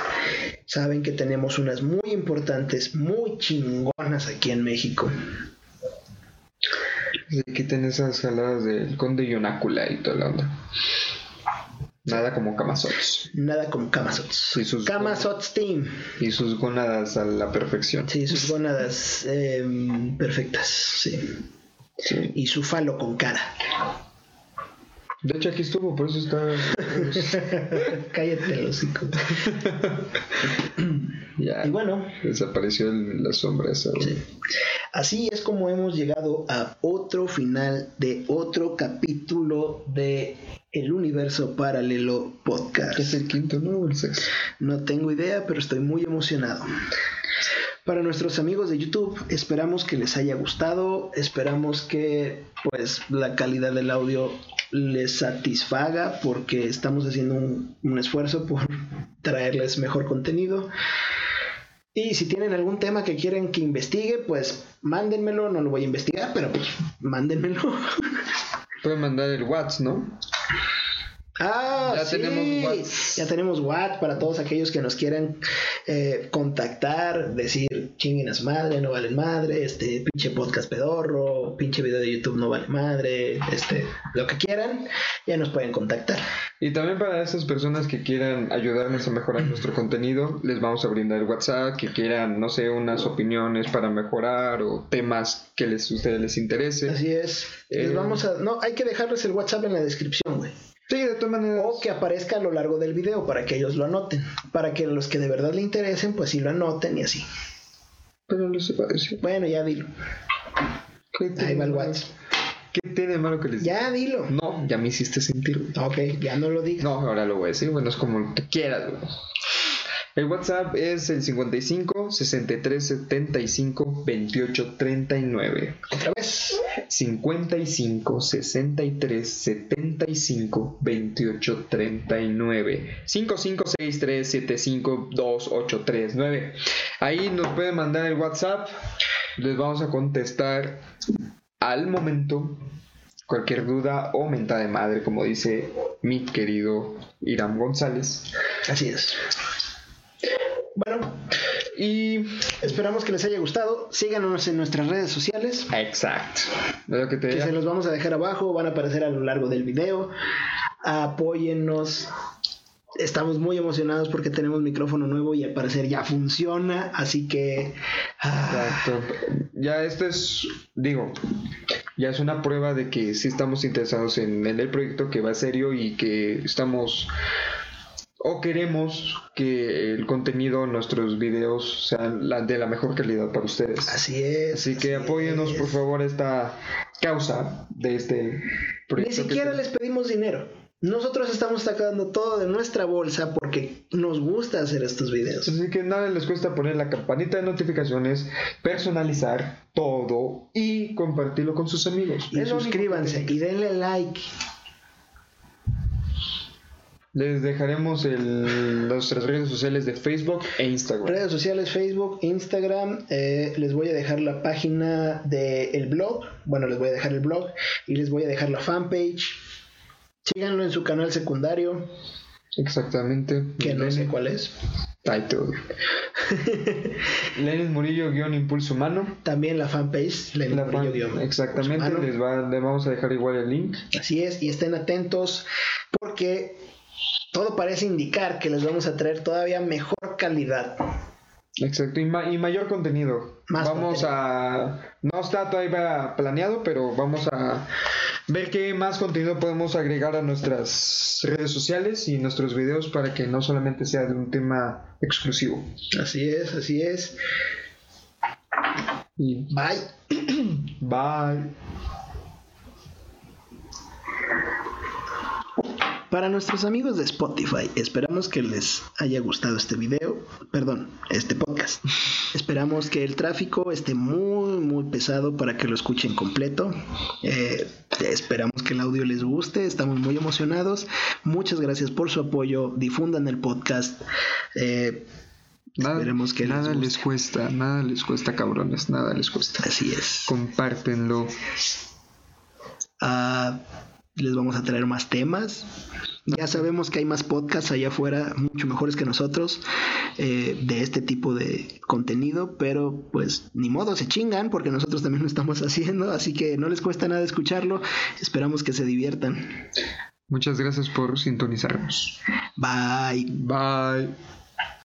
saben que tenemos unas muy importantes, muy chingonas aquí en México. Aquí tenés esas jaladas del conde Yonácula y toda la onda. Nada como Camazots. Nada como Camazots. Y sus, Camazots Team. y sus gónadas a la perfección. Sí, sus gónadas em, perfectas, sí. Sí. Y su falo con cara. De hecho, aquí estuvo, por eso está. <laughs> Cállate el hocico. <coughs> ya. Y bueno, Desapareció el- la sombra esa. Sí. Así es como hemos llegado a otro final de otro capítulo de El Universo Paralelo Podcast. Es el quinto, ¿no? O el sexto. No tengo idea, pero estoy muy emocionado. Para nuestros amigos de YouTube, esperamos que les haya gustado, esperamos que pues la calidad del audio les satisfaga porque estamos haciendo un, un esfuerzo por <laughs> traerles mejor contenido. Y si tienen algún tema que quieren que investigue, pues mándenmelo, no lo voy a investigar, pero pues mándenmelo. <laughs> Pueden mandar el WhatsApp, ¿no? Ah, Ya sí. tenemos. Ya tenemos Watt para todos aquellos que nos quieran eh, contactar, decir chinguen a su madre, no valen madre, este pinche podcast pedorro, pinche video de YouTube no vale madre, este, lo que quieran, ya nos pueden contactar. Y también para esas personas que quieran ayudarnos a mejorar nuestro contenido, les vamos a brindar el WhatsApp, que quieran, no sé, unas opiniones para mejorar o temas que les, ustedes les interese. Así es. Les Eh. vamos a. No, hay que dejarles el WhatsApp en la descripción, güey. Sí, de todas maneras. O que aparezca a lo largo del video para que ellos lo anoten. Para que los que de verdad le interesen, pues sí lo anoten y así. Pero no se decir. Bueno, ya dilo. ¿Qué Ahí tiene va el malo? WhatsApp. ¿Qué tiene de malo que les Ya dilo. No, ya me hiciste sentir. Ok, ya no lo digas. No, ahora lo voy a decir, bueno, es como tú quieras, güey. El WhatsApp es el 55 63 75 28 39. Otra vez. 55 63 75 28 39 5563 75 2839 Ahí nos pueden mandar el WhatsApp. Les vamos a contestar al momento. Cualquier duda o mentada de madre, como dice mi querido Irán González. Así es. Bueno, Y. esperamos que les haya gustado. Síganos en nuestras redes sociales. Exacto. Lo que te Que diga. se los vamos a dejar abajo. Van a aparecer a lo largo del video. Apóyennos. Estamos muy emocionados porque tenemos micrófono nuevo y al parecer ya funciona. Así que. ah, Exacto. Ya esto es, digo, ya es una prueba de que sí estamos interesados en, en el proyecto, que va serio y que estamos o queremos que el contenido, nuestros videos sean la, de la mejor calidad para ustedes. así es. Así que así apóyenos es. por favor esta causa de este Ni proyecto. que siquiera les pedimos dinero. Nosotros estamos sacando todo de nuestra bolsa porque nos gusta hacer estos videos. Así que nada les cuesta poner la campanita de notificaciones, personalizar todo y compartirlo con sus amigos. Y suscríbanse y denle like. Les dejaremos el- nuestras redes sociales de Facebook e Instagram. Redes sociales, Facebook, Instagram. eh, les voy a dejar la página del blog. Bueno, les voy a dejar el blog y les voy a dejar la fanpage. Síganlo en su canal secundario, Exactamente. que no sé cuál es. Title. <laughs> Lenin Murillo guion Impulso Humano. También la fanpage, Lenin La Murillo fan- guion exactamente. Les, va, les vamos a dejar igual el link. Así es, y estén atentos porque todo parece indicar que les vamos a traer todavía mejor calidad. Exacto. Y, ma- y mayor contenido. Más vamos a. No está todavía planeado, pero vamos a ver qué más contenido podemos agregar a nuestras redes sociales y nuestros videos para que no solamente sea de un tema exclusivo. Así es, así es. Y Bye. <clears throat> bye. Para nuestros amigos de Spotify, esperamos que les haya gustado este video, perdón, este podcast. esperamos que el tráfico esté muy, muy pesado para que lo escuchen completo. Eh, esperamos que el audio les guste, estamos muy emocionados. Muchas gracias por su apoyo, difundan el podcast. Eh, Nada, que nada les, cuesta, nada les cuesta, cabrones, nada les cuesta. Así es. Compártenlo. Ah, les vamos a traer más temas. Ya sabemos que hay más podcasts allá afuera, mucho mejores que nosotros, eh, de este tipo de contenido, pero pues ni modo, se chingan porque nosotros también lo estamos <laughs> haciendo, así que no les cuesta nada escucharlo. Esperamos que se diviertan. Muchas gracias por sintonizarnos. Bye. Bye.